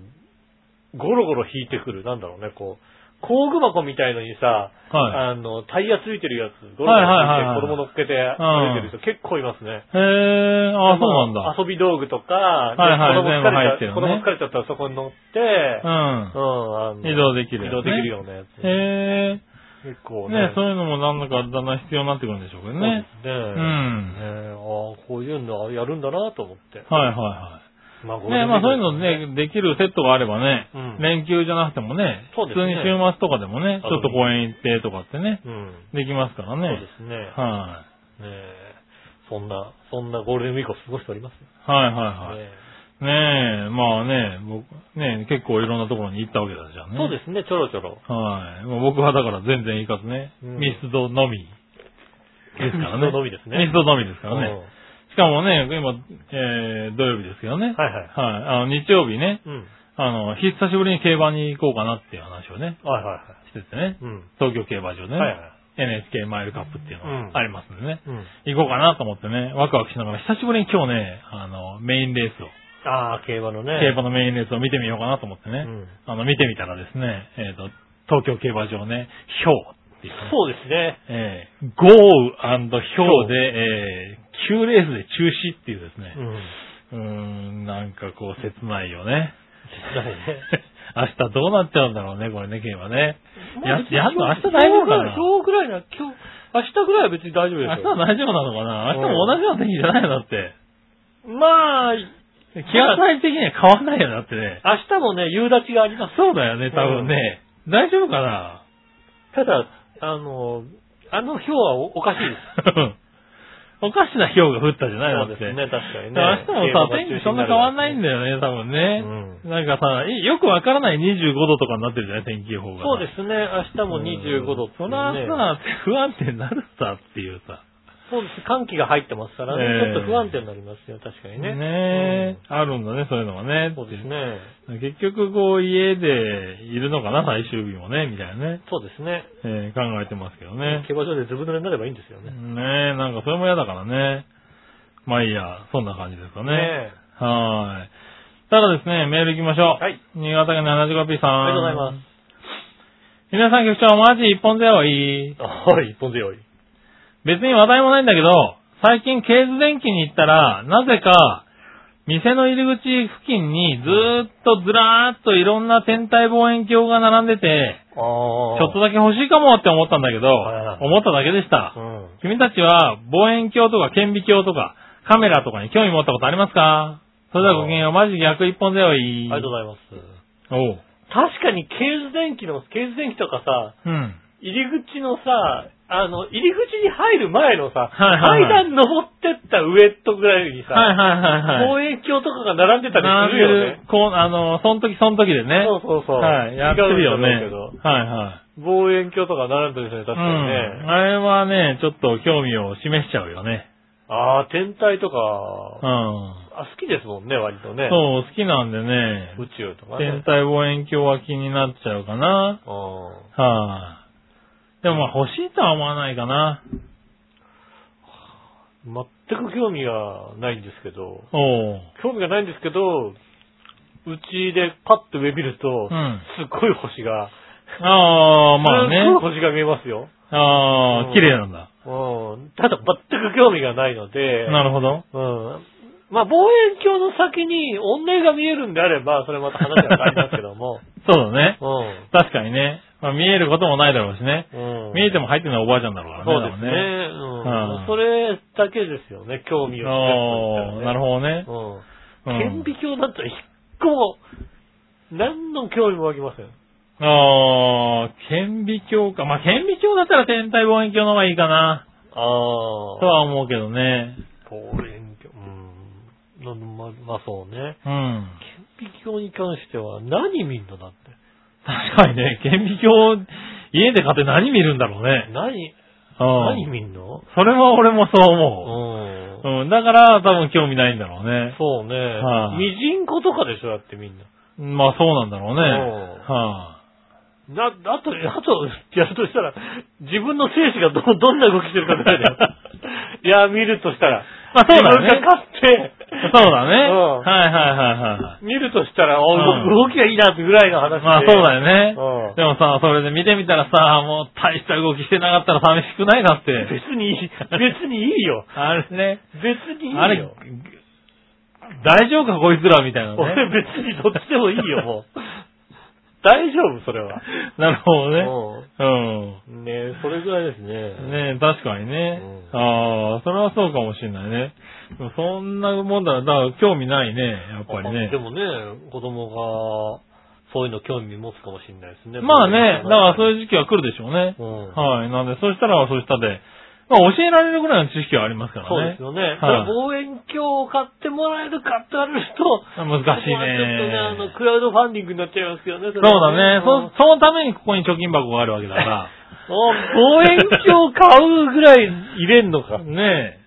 ゴロゴロ引いてくる。なんだろうね、こう。工具箱みたいのにさ、はあの、タイヤついてるやつ、ゴロゴロ子供乗っけて歩いてる人結構いますね。い。へえ、あ、そうなんだ。遊び道具とか、はいはい子供疲れちゃね子供疲れちゃったらそこに乗って、ううん、あのん。移動できるね移動できるようなやつ。へ結構え。ね。ねそういうのもなんだかだんだん必要になってくるんでしょうけどね。そうですね。うんねああ、こういうのやるんだなと思って。はいはいはい。まあ、ねまあそういうのね、できるセットがあればね、うん連休じゃなくてもね、そうですね普通に週末とかでもね、あちょっと公園行ってとかってね、うん。できますからそうね。ですね。はねえそんな、そんなゴールデンウィークを過ごしております。い。はいはいはい。ねねえ、まあね、僕、ね結構いろんなところに行ったわけだじゃんね。そうですね、ちょろちょろ。はい。もう僕はだから全然行かずね、うんミスドのみ。ですからね。ミスドのみですねミスドのみですからね。うんしかもね、今、えー、土曜日ですけどね。はいはい。はい。あの、日曜日ね、うん。あの、久しぶりに競馬に行こうかなっていう話をね、はいはいはい。しててね。うん。東京競馬場でね、はいはい。NHK マイルカップっていうのうんがありますんでね。うん。行こうかなと思ってね、ワクワクしながら、久しぶりに今日ね、あの、メインレースを、ああ、競馬のね。競馬のメインレースを見てみようかなと思ってね、うんあの、見てみたらですね、えっ、と、東京競馬場ね、ひょうっていうね、そうですね。えー豪雨ひょうで、えー、9レースで中止っていうですねう、ん。うーん、なんかこう切ないよね。ないね。明日どうなっちゃうんだろうね、これね、競馬ね。や、まあやっと明日大丈夫かな今日ぐらいな、今日、明日ぐらいは別に大丈夫ですよ。明日は大丈夫なのかな明日も同じような天気じゃないのだって。まあ、気圧配置的には変わんないよなってね。明日もね、夕立ちがあります。そうだよね、多分ね。大丈夫かなただ、あの、あの表はおおかしいです。おかしな氷が降ったじゃないだって。そうですね、確かにね。明日もさ、天気そんな変わんないんだよね、多分ね。うなんかさ、いよくわからない25度とかになってるじゃない、天気予報が。そうですね、明日も25度ってそらさ、不安定になるさっていうさ。そうです。寒気が入ってますからね、ええちょっと不安定になりますよ、確かにね。ねえ、あるんだね、そういうのがね。そうですね。結局、こう、家でいるのかな、最終日もね、みたいなね。そうですね。えー考えてますけどね。競馬場でずぶ濡れになればいいんですよね。ねえ、なんかそれも嫌だからね。まあいいや、そんな感じですかね。ねはーい。ただですね、メール行きましょう。はい。新潟県 75P さん。ありがとうございます。皆さん局長、マジ一本背負い。はい、一本強い。別に話題もないんだけど、最近ケーズ電機に行ったら、なぜか、店の入り口付近にずーっとずらーっといろんな天体望遠鏡が並んでて、ああ。ちょっとだけ欲しいかもって思ったんだけどはいはい、思っただけでしたう。ん。君たちは望遠鏡とか顕微鏡とかカメラとかに興味持ったことありますか？それではごきげんよう、マジ逆一本背負あい。りがとうございます。おう。確かにケーズ電機の、ケーズ電機とかさ、うん。入り口のさ、あの、入り口に入る前のさ、はいはいはい階段登ってった上とぐらいにさ、はいはいはいはい。望遠鏡とかが並んでたりするよね。こう、あの、その時その時でね。そうそうそう。はい、やってるよね。違うんだろうけどはいはい。望遠鏡とか並んでるんですね、確かにうん。ね。あれはね、ちょっと興味を示しちゃうよね。ああ、天体とか、うん。あ好きですもんね、割とね。そう、好きなんでね。宇宙とかね。天体望遠鏡は気になっちゃうかな。うんはい、でもまあ欲しいとは思わないかな。全く興味がないんですけど。興味がないんですけど、うちでパッと上見ると、うんすっごい星が、ああ、まあねすっ。ごい星が見えますよ。ああ、うん綺麗なんだ。うん。ただ全く興味がないので、なるほど。うん。まあ、望遠鏡の先に女が見えるんであれば、それまた話が変わりますけども。そうだね。う確かにね。まあ見えることもないだろうしね。ん。うん。見えても入ってるのはおばあちゃんだろうからね。そうですね。うん。うんそれだけですよね、興味を示すとああ、なるほほどね。ど。ううん。ん顕微鏡だったら一個も、何の興味も湧きません。ああ、顕微鏡か。まあ、顕微鏡だったら天体望遠鏡の方がいいかな。ああ。とは思うけどね。望遠鏡。うん。なままあそうね。うん。顕微鏡に関しては何見んのだって。確かにね、顕微鏡、家で買って何見るんだろうね。何、うん。何見んの？それは俺もそうう思ん。う。うん。だから多分興味ないんだろうね。そうね。はいミジンコとかでしょ、だってみんな。まあそうなんだろうね。うんはな、あと、あと、やるとしたら、自分の精子がど、どんな動きしてるかぐらいだよ。いや、見るとしたら。まあそうだね自分が買って、そうだね。うんはいはいはいは見るとしたら、おうん動きがいいなってぐらいの話い。で。まあそうだよね。うんでもさ、それで見てみたらさ、もう大した動きしてなかったら寂しくないだって。別にいい、別にいいよ。あれね。別にいいよ。あれ、大丈夫かこいつらみたいな俺ね。別にどっちでもいいよ、もう。大丈夫、それは。なるほどね。うん。うん。ねえそれぐらいですね。ねえ、確かにね。ああ、それはそうかもしれないね。そんなもんだら、だから興味ないね、やっぱりねで。もね、子供が、そういうの興味持つかもしれないですね。まあね、だからそういう。いう時期は来るでしょうね。うん。はい。なんで、そしたら、そしたで、まあ教えられるぐらいの知識はありますからね。そうですよね。はい望遠鏡を買ってもらえるかって言われると、難しいそこはちょっとね、あね。の、クラウドファンディングになっちゃいますけどね。そそうだね。うんそ、そのためにここに貯金箱があるわけだか 望遠鏡買うぐらい入れんのから。。ねえ。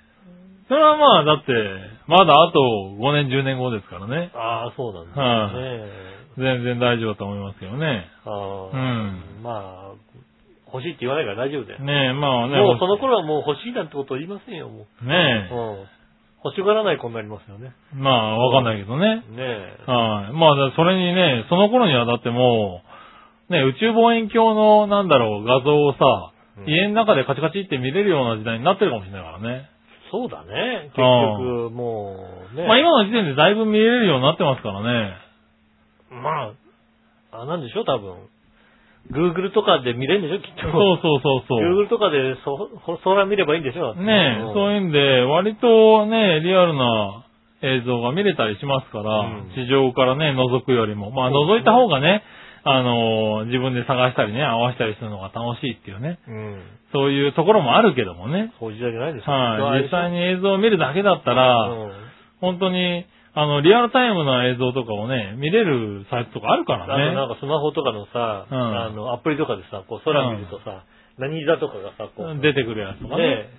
それはまあ、だって、まだあと5年、10年後ですからね。ああ、そうなんですはいね。全然大丈夫だと思いますけどね。ああうんまあ、欲しいって言わないから大丈夫だよ。ねえ、まあね。もうその頃はもう欲しいなんてこと言いませんよ、もう。ねうん。欲しがらない子になりますよね。え。まあ、わかんないけどね。ねえ。はい。まあ、だそれにね、その頃にはだってもう、ね、宇宙望遠鏡の、なんだろう、画像をさ、うん家の中でカチカチって見れるような時代になってるかもしれないからね。そうだね。結あ局、もう、ね。まあ今の時点でだいぶ見れるようになってますからね。まあ、あ、なんでしょう、多分。Google とかで見れるんでしょ、きっと。そうそうそうそう。Google とかでそ、そ空見ればいいんでしょねえ、うんそういうんで、割とね、リアルな映像が見れたりしますから、うん地上からね、覗くよりも。まあ覗いた方がね、あの、自分で探したりね、合わせたりするのが楽しいっていうね。うん。そういうところもあるけどもね。そういう時代じゃないですよ。はい。実際に映像を見るだけだったら、うん本当に、あの、リアルタイムの映像とかをね、見れるサイトとかあるからあの、なんね。かスマホとかのさ、うんあの、アプリとかでさ、こう空見るとさ、何座とかがさ、こう、出てくるやつとかね。ね、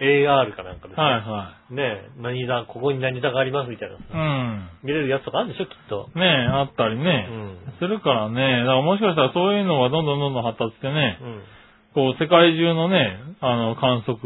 AR かなんかでさ、はいはね、何座、ここに何座がありますみたいなさ、い。うん。見れるやつとかあるんでしょ、きっと。ねあったりうね、ん。するからね、だからもしかしたらそういうのがどんどんどんどん発達してね、うん。こう世界中のね、あの、観測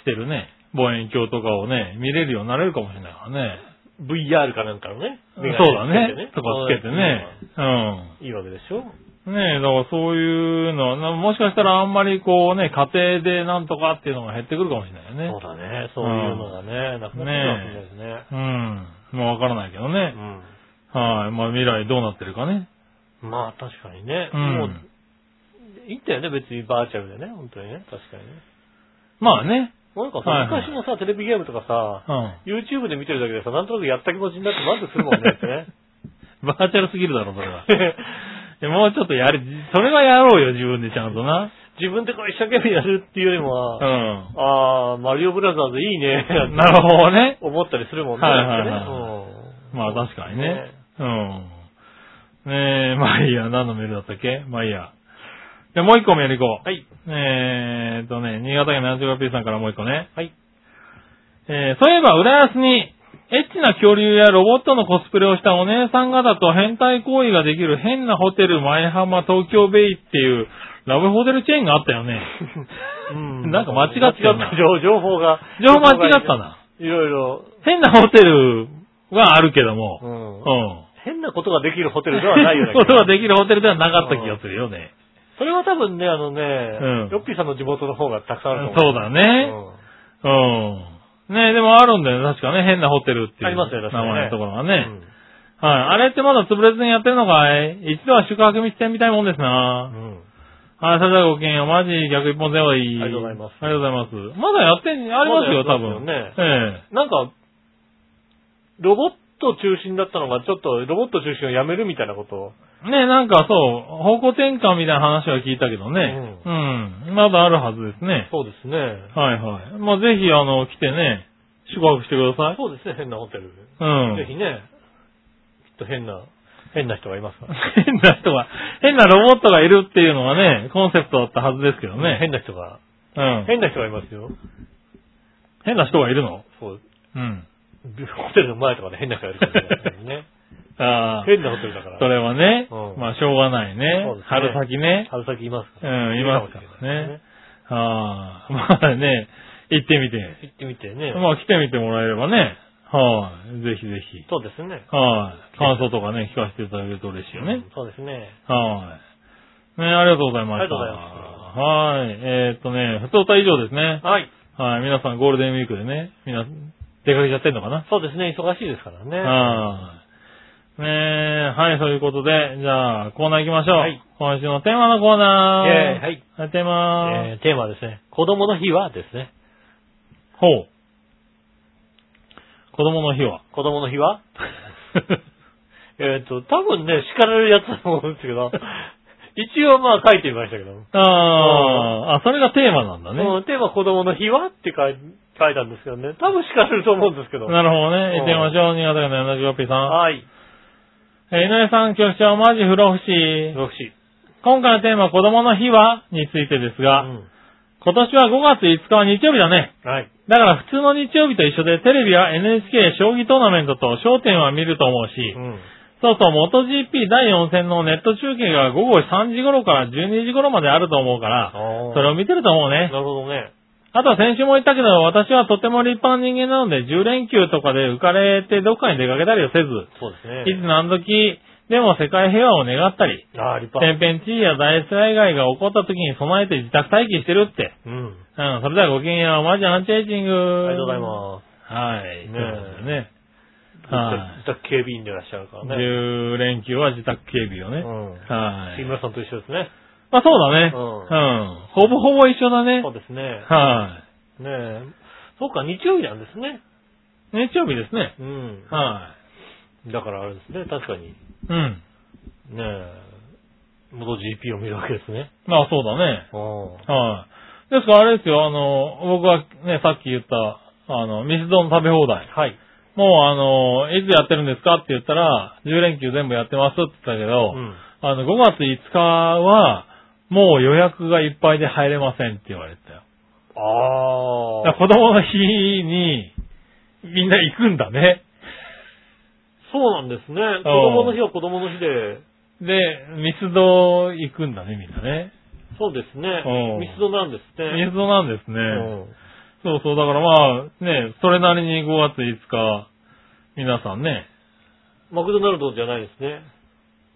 してるね、望遠鏡とかをね、見れるようになれるかもしれないからね。VR かなんかのね。そうだね。とかつけてね。うん。うん。いいわけでしょ？ねえ、だからそういうのは、なもしかしたらあんまりこうね、家庭でなんとかっていうのが減ってくるかもしれないよね。そうだね。そういうのがね、なくなってくるかもしれないですね。うん。もうわからないけどね。はい。まあ未来どうなってるかね。うん。まあ確かにね。うんもう、いいんだよね、別にバーチャルでね。本当にね。確かにね。まあね。なんかさ、はいはい昔のさ、テレビゲームとかさう、ん。YouTube で見てるだけでさ、なんとなくやった気持ちになって満足するもんねってね。バーチャルすぎるだろ、それは。もうちょっとやる、それはやろうよ、自分でちゃんとな。自分でこう一生懸命やるっていうよりもうは、ん。あー、マリオブラザーズいいね。なるほどね。思ったりするもんね。はいはいはいまあ確かにね。うん。ねえ、まあいいや、何のメールだったっけ？まあいいや。じゃあもう一個メール行こう。はい。えーっとね、新潟県 75P さんからもう一個ね。はい。えー、そういえば、浦安に、エッチな恐竜やロボットのコスプレをしたお姉さん方と変態行為ができる変なホテル前浜東京ベイっていうラブホテルチェーンがあったよね。うん なんか間違ってた情 情報が。情報間違ったな。いろいろ。変なホテルはあるけども。うんうん。変なことができるホテルではないような気ことができきるホテルではなかった気がするよね。それは多分ね、あのね、うんヨッピーさんの地元の方がたくさんあると思う。そうだね。うん。ねでもあるんだよね。確かね、変なホテルっていうありますよ確かにね名前のところがうんね。はい。あれってまだ潰れずにやってるのかい？一度は宿泊見てみたいもんですなう。ん。はい、それではごきげんよう。マジ逆一本ゼロいい。ありがとうございますありがとうございます。まだやってん、ありますよ、多まだやってますよ分。ねえなんか、ロボット中心だったのが、ちょっとロボット中心をやめるみたいなこと？を。え。ねなんかそう、方向転換みたいな話は聞いたけどね。うん。まだあるはずですね。そうですね。はいはい。まあぜひ、あの、来てね、宿泊してください。そうですね、変なホテル。うん。ぜひね、きっと変な、変な人がいますから。変な人が、変なロボットがいるっていうのがね、コンセプトだったはずですけどね。変な人が、うん。変な人がいますよ。変な人がいるの？そう。うん。ホテルの前とかで変な人がいるかもしれないですね。ああ。変なホテルだから。それはね、うんまあしょうがないね。そうですね春先ね。春先いますかうら。ん、いますからね。ああ、まあね、行ってみて。行ってみてね。まあ来てみてもらえればね。はい、ぜひぜひ。そうですね。はい、感想とかね、聞かせていただけると嬉しいよね。そうですね。はい。ね、ありがとうございました。ありがとうございます。はい。えーっとね、普通歌以上ですね。はい。はい。皆さんゴールデンウィークでね、みんな出かけちゃってんのかな？そうですね、忙しいですからね。はい。ねえ、はい、そういうことで、じゃあ、コーナー行きましょう。はい今週のテーマのコーナー。イェーイはい。はい。テーマ、えーテーマはですね、子供の日はですね。ほう。子供の日は。子供の日は？えっと、多分ね、叱られるやつだと思うんですけど、一応まあ書いてみましたけど。あーあ、それがテーマなんだね。うん、テーマ子供の日はって書い書いたんですけどね。多分叱られると思うんですけど。なるほどね。うん行ってみましょう。新潟県の柳ピーさん。はい。えー井上さん、局長、マジ不老不死。よし。今回のテーマ、子供の日はについてですが、うん。今年は5月5日は日曜日だね。はい。だから普通の日曜日と一緒で、テレビは NHK 将棋トーナメントと焦点は見ると思うし、うん。そうそう、MotoGP 第4戦のネット中継が午後3時頃から12時頃まであると思うから、それを見てると思うねな。るほどね。あとは先週も言ったけど、私はとても立派な人間なので、10連休とかで浮かれてどっかに出かけたりはせず、そうですね。いつ何時でも世界平和を願ったり、ああ、立派。天変地異や大災害が起こった時に備えて自宅待機してるって。うん。うん、それではごきげんよう、マジアンチエイジング。ありがとうございます。す。はい。ねそうですね。自はい宅自宅警備員でいらっしゃるからね。10連休は自宅警備をね。うん。はい。木村さんと一緒ですね。まあそうだね。ううん。ほぼほぼ一緒だねそう。ですね。はねえ。そうか、日曜日なんですね。い。日曜日ですね。うん。はだからあれですね、確かに。い。うん。ねえ。元 GP を見るわけですね。まあそうだね。うん。はい。ですからあれですよ、あの、僕がね、さっき言った、あの、ミスドの食べ放題。はい。もうあの、いつやってるんですかって言ったら、10連休全部やってますって言ったけど、うん。あの、5月5日は、もう予約がいっぱいで入れませんって言われたよ。ああ。子供の日に、みんな行くんだね。そうなんですね。子供の日は子供の日で、で、ミスド行くんだね、みんなね。そうですねう。んミスドなんですね。ミスドなんですね。うん。そうそう、だからまあ、ね、それなりに5月5日、皆さんね。マクドナルドじゃないですね。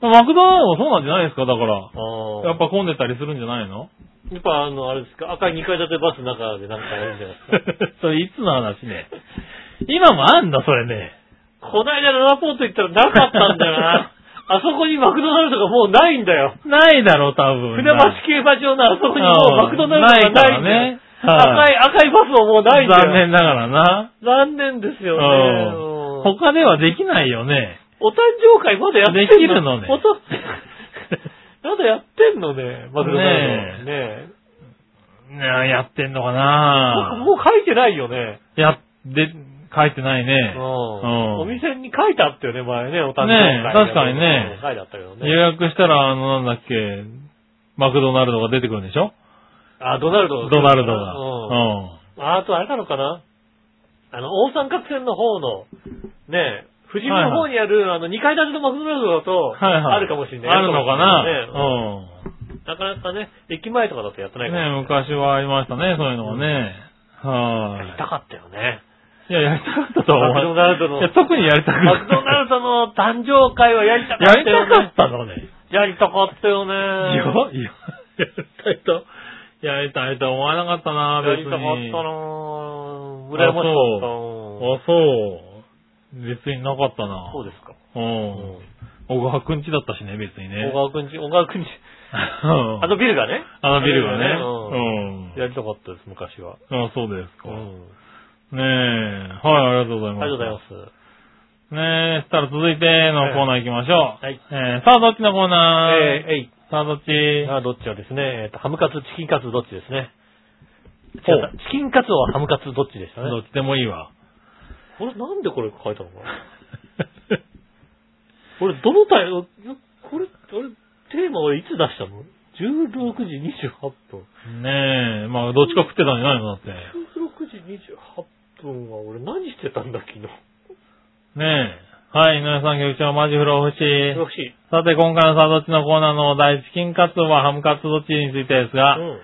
マクドナルドもそうなんじゃないですか、だから。ああ。やっぱ混んでたりするんじゃないの？やっぱあの、あれですか、赤い2階建てバスの中でなんかやるんじゃないですか？それいつの話ね？今もあんだ、それね。こないだララポート行ったらなかったんだよな。あそこにマクドナルドがもうないんだよ。ないだろ、多分。船橋競馬場のあそこにもうマクドナルドがないんだよ。ねはい赤い、赤いバスももうないんだよ。残念ながらな。残念ですよね。他ではできないよね。お誕生会まだやってんの？できるのねおと まだやってんのね、マクドナルド。ねねねやってんのかえ。な？もう書いてないよね？や、で、書いてないね。うんうんお店に書いてあったよね、前ね、お誕生会。ねえ確かにねうん書いてあったけど予ね。約したら、あの、なんだっけ、マクドナルドが出てくるんでしょ？あ、ドナルド。ドナルドうんが。あとあれなのかな？あの、大三角線の方の、ねえ、富士見の方にある、あの、2階建てのマクドナルドだと、はいはい。あるかもしれない。あるのかな？ねうなかなかね、駅前とかだとやってないん。から。ね昔はありましたね、そういうのがね。はやりたかったよね。い。いや、やりたかったと思う。マクドナルドのいや、特にやりたくマクドナルドの誕生会はやりたかやりったよね。たかったのね。やりたかったよね。いや、いや、やりたいと、やりたいと思わなかったな、別に。やりたかったなぁ。羨ましかったあ、そう。別になかったな。そうですか。うん。小川くんちだったしね、別にね。小川くんち、小川くんち、ああのビルがね。あのビルがね。うんうん。やりたかったです、昔は。あそうですか。うん。ねえ。はい、ありがとうございます。ありがとうございます。す。ねえ、そしたら続いてのコーナー行きましょう。はいえーさあ、どっちのコーナー？えー、えい。さあ、どっち？あどっちはですね、えっと、ハムカツ、チキンカツどっちですね。チキンカツはハムカツどっちでしたね。どっちでもいいわ。これなんでこれ書いたのかな？これどのタイこれ、俺、テーマはいつ出したの ?16 時28分。ねえ、まあ、どっちか食ってたんじゃないの？だって。16時28分は俺何してたんだ、昨日。ねえ。はい、井上さん局長、マジフローフシ。さて、今回のさあ、どっちのコーナーのお題、チキンカツはハムカツどっちについてですが、うん。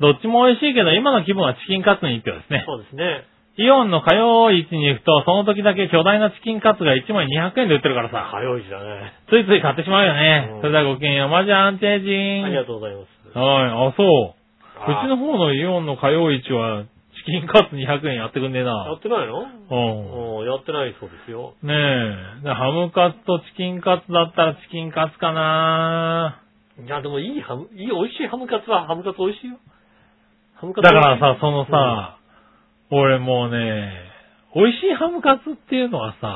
どっちも美味しいけど、今の気分はチキンカツに一票ですね。そうですね。イオンの火曜市に行くと、その時だけ巨大なチキンカツが1枚200円で売ってるからさ、早い時だね。ついつい買ってしまうよね。うんそれではごきげんよう、マジアンチェイジン。ありがとうございます。はい、あ、そう。あうちの方のイオンの火曜市は、チキンカツ200円やってくんねえやなっ。てないの？うん。うん、やってないそうですよ。ねえ。でハムカツとチキンカツだったらチキンカツかないや、でもいいハム、いい、美味しいハムカツはハムカツ美味しいよ。ハムカツだからさ、そのうんさ、俺もうね、美味しいハムカツっていうのはさ、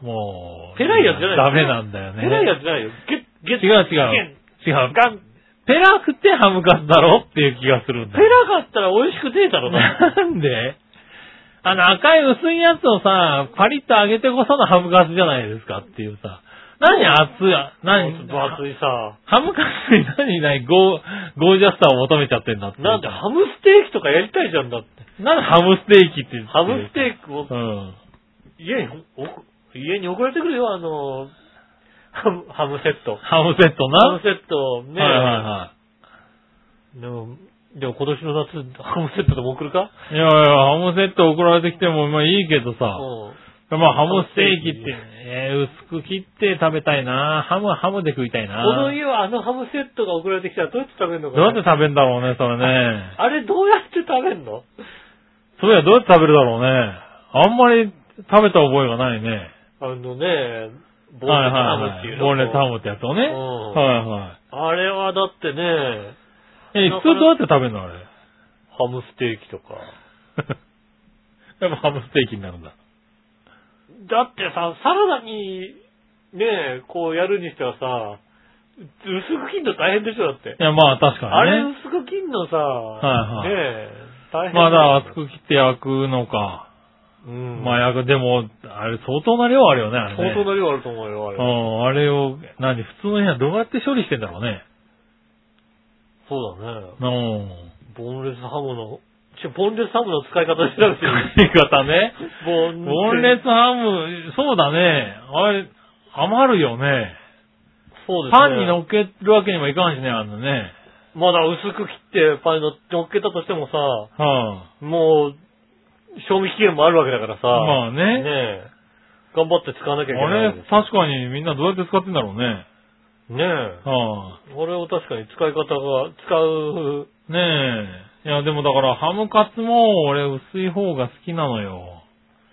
うんもう、ペライやつじゃないダメなんだよね。ペライやつじゃないよ。ゲゲ違う違う。違う。ガン。ペラくてハムカツだろっていう気がするんだペよ。ラがあったら美味しくねえだろ、だってなんで？あの赤い薄いやつをさ、パリッと揚げてこそのハムカツじゃないですかっていうさ。何熱い、何、分厚いさ。ハムカツに何何ゴー、ゴージャスさを求めちゃってんだって。なんでハムステーキとかやりたいじゃんだって。なんでハムステーキって言ってハムステーキをうん。家にお、家に送られてくるよ、あの、ハム、ハムセット。ハムセットな。ハムセットね。はいはいはでも、でも今年の夏、ハムセットでも送るか？い。いやいや、ハムセット送られてきても、まあいいけどさ。うん。まあハムステーキって、ハムステーキえー薄く切って食べたいな。ハムはハムで食いたいな。この家はあのハムセットが送られてきたらどうやって食べるのかどうやなって食べんだろうね、それね。あれどうやって食べるの？そういや、どうやって食べるだろうね。あんまり食べた覚えがないね。あのね、ボーはいネットハはいはい。ムっていうの。ボンレットハムってやつをね。うんはいはあれはだってね、い。え、普通どうやって食べるのあれ？ハムステーキとか。やっぱハムステーキになるんだ。だってさ、サラダに、ねこうやるにしてはさ、薄く切るの大変でしょ、だって。いや、まあ確かあれにね。薄く切んのさ、はいねえ、大変まあだから厚く。く切って焼くのか。うん。まあ焼く、でも、あれ相当な量あるよね、あれね。相当な量あると思うよ、あれ。うん、あれを、何、普通の人はどうやって処理してんだろうね。そうだね。うん。ボンレスハムの、ちょ、ボンレスハムの使い方調べてる。言い方ね。ボンボンレスハム、そうだね。あれ、余るよね。そうですね。パンに乗っけるわけにもいかんしね、あのね。まだ薄く切ってパンに乗っけたとしてもさ、はもう、賞味期限もあるわけだからさ。まあねねえ。頑張って使わなきゃいけあれないわけです。、確かにみんなどうやって使ってんだろうね。ねえ。はこれを確かに使い方が、使う、い。ねえ。いや、でもだから、ハムカツも俺薄い方が好きなのよ。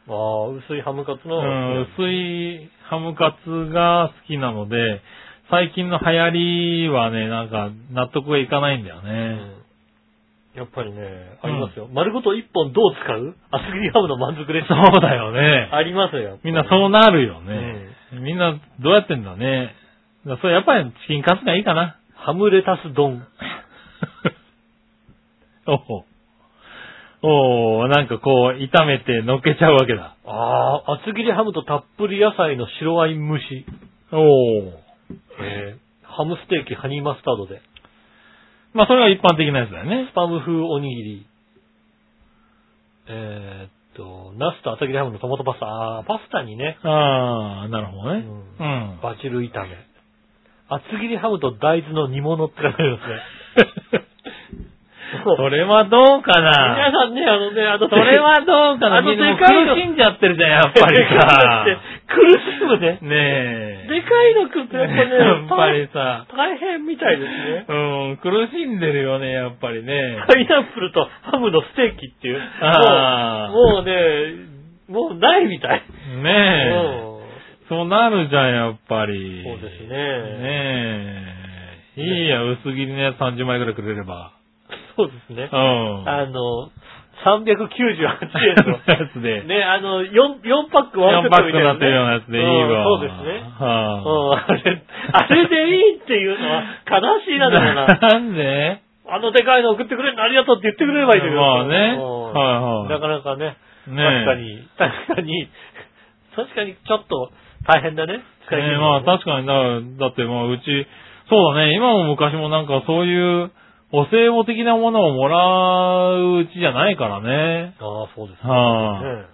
ああ、薄いハムカツの、うん、薄いハムカツが好きなので、最近の流行りはね、なんか納得がいかないんだようね。んやっぱりね、ありますよ。丸ごと一本どう使う？厚切りハムの満足レシピ。そうだよね。ありますよ。みんなそうなるよね。みんなどうやってんだね。だそれやっぱりチキンカツがいいかな。ハムレタス丼。おお。なんかこう、炒めて乗っけちゃうわけだ。ああ、厚切りハムとたっぷり野菜の白ワイン蒸し。おお。えーハムステーキハニーマスタードで。まあそれが一般的なやつだよねス。パム風おにぎり。えーっと、ナスと厚切りハムのトマトパスタ。あーパスタにね。ああ、なるほどね。ううんん。バジル炒め。厚切りハムと大豆の煮物って書いてありますね。それはどうか皆なさんね、あのね、あの、それはどうかな？あのでかいの苦しんじゃってるじゃん、やっぱりさ。苦しむね。ねえ。でかいの食うとやっぱね、やっぱりさ、大変みたいですね。うん、苦しんでるよね、やっぱりね。パイナップルとハムのステーキっていう。あーもう、ね、もうないみたい。ねえ。うんそうなるじゃん、やっぱり。そうですね。ねえ。いいや、薄切りのやつ30枚くらいくれれば。そうですねう。ん。あの、398円の。やつで。ね、あの、4、4パックワンセ4パックットみたいな、になってるようなやつでいいわ。うんそうですね。はうん、あれ、あれでいいっていうのは悲しいな、だからな。なんで？あのでかいの送ってくれるのありがとうって言ってくれればいいんだけど。まあねうんはいはいなかなかね、ね確かに、確かに、確かにちょっと大変だね。使い切るねのまあ確かにだ、だってまあうち、そうだね、今も昔もなんかそういうお歳暮的なものをもらううちじゃないからね。ああ、そうですね。はあね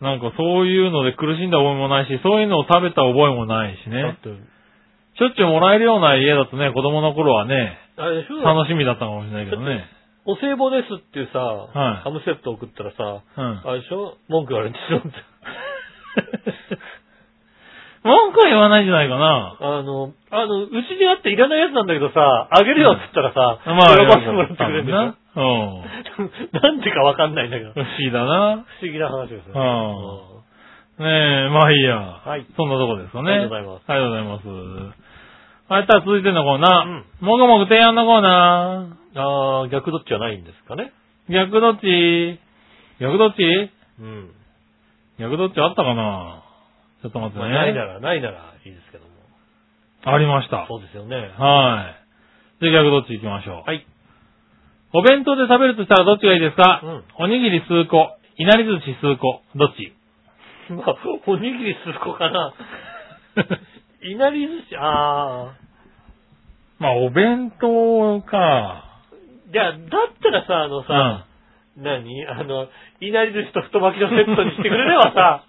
なんかそういうので苦しんだ覚えもないし、そういうのを食べた覚えもないしね。しょっちゅうもらえるような家だとね、子供の頃はね、楽しみだったかもしれないけどね。お歳暮ですっていうさ、はいハムセット送ったらさ、うん。あれでしょ？文句言われるでしょ？って。文句は言わないんじゃないかな。あの、あの、うちにあっていらないやつなんだけどさ、あげるよって言ったらさ、まあ、喜ばせてもらってくれるんでしょ？な。うん。なんでかわかんないんだけど。不思議だな。不思議な話ですよね。うんねえ、まあいいや。はいそんなとこですかね。ありがとうございますありがとうございます。はい、たら続いてのコーナー。うんもぐもぐ提案のコーナああ、逆どっちはないんですかね？ー。逆どっち？逆どっち？うん。逆どっちあったかな？ちょっと待ってまあ、ね。ないなら、ないならいいですけども。ありました。そうですよね。はい。じゃあ逆どっち行きましょう。はい。お弁当で食べるとしたらどっちがいいですか、うんおにぎり数個、いなり寿司数個、どっち？まあ、おにぎり数個かな。いなり寿司、ああ。まあ、お弁当か。じゃあ、だったらさ、あのさ、何？あの、いなり寿司と太巻きのセットにしてくれればさ、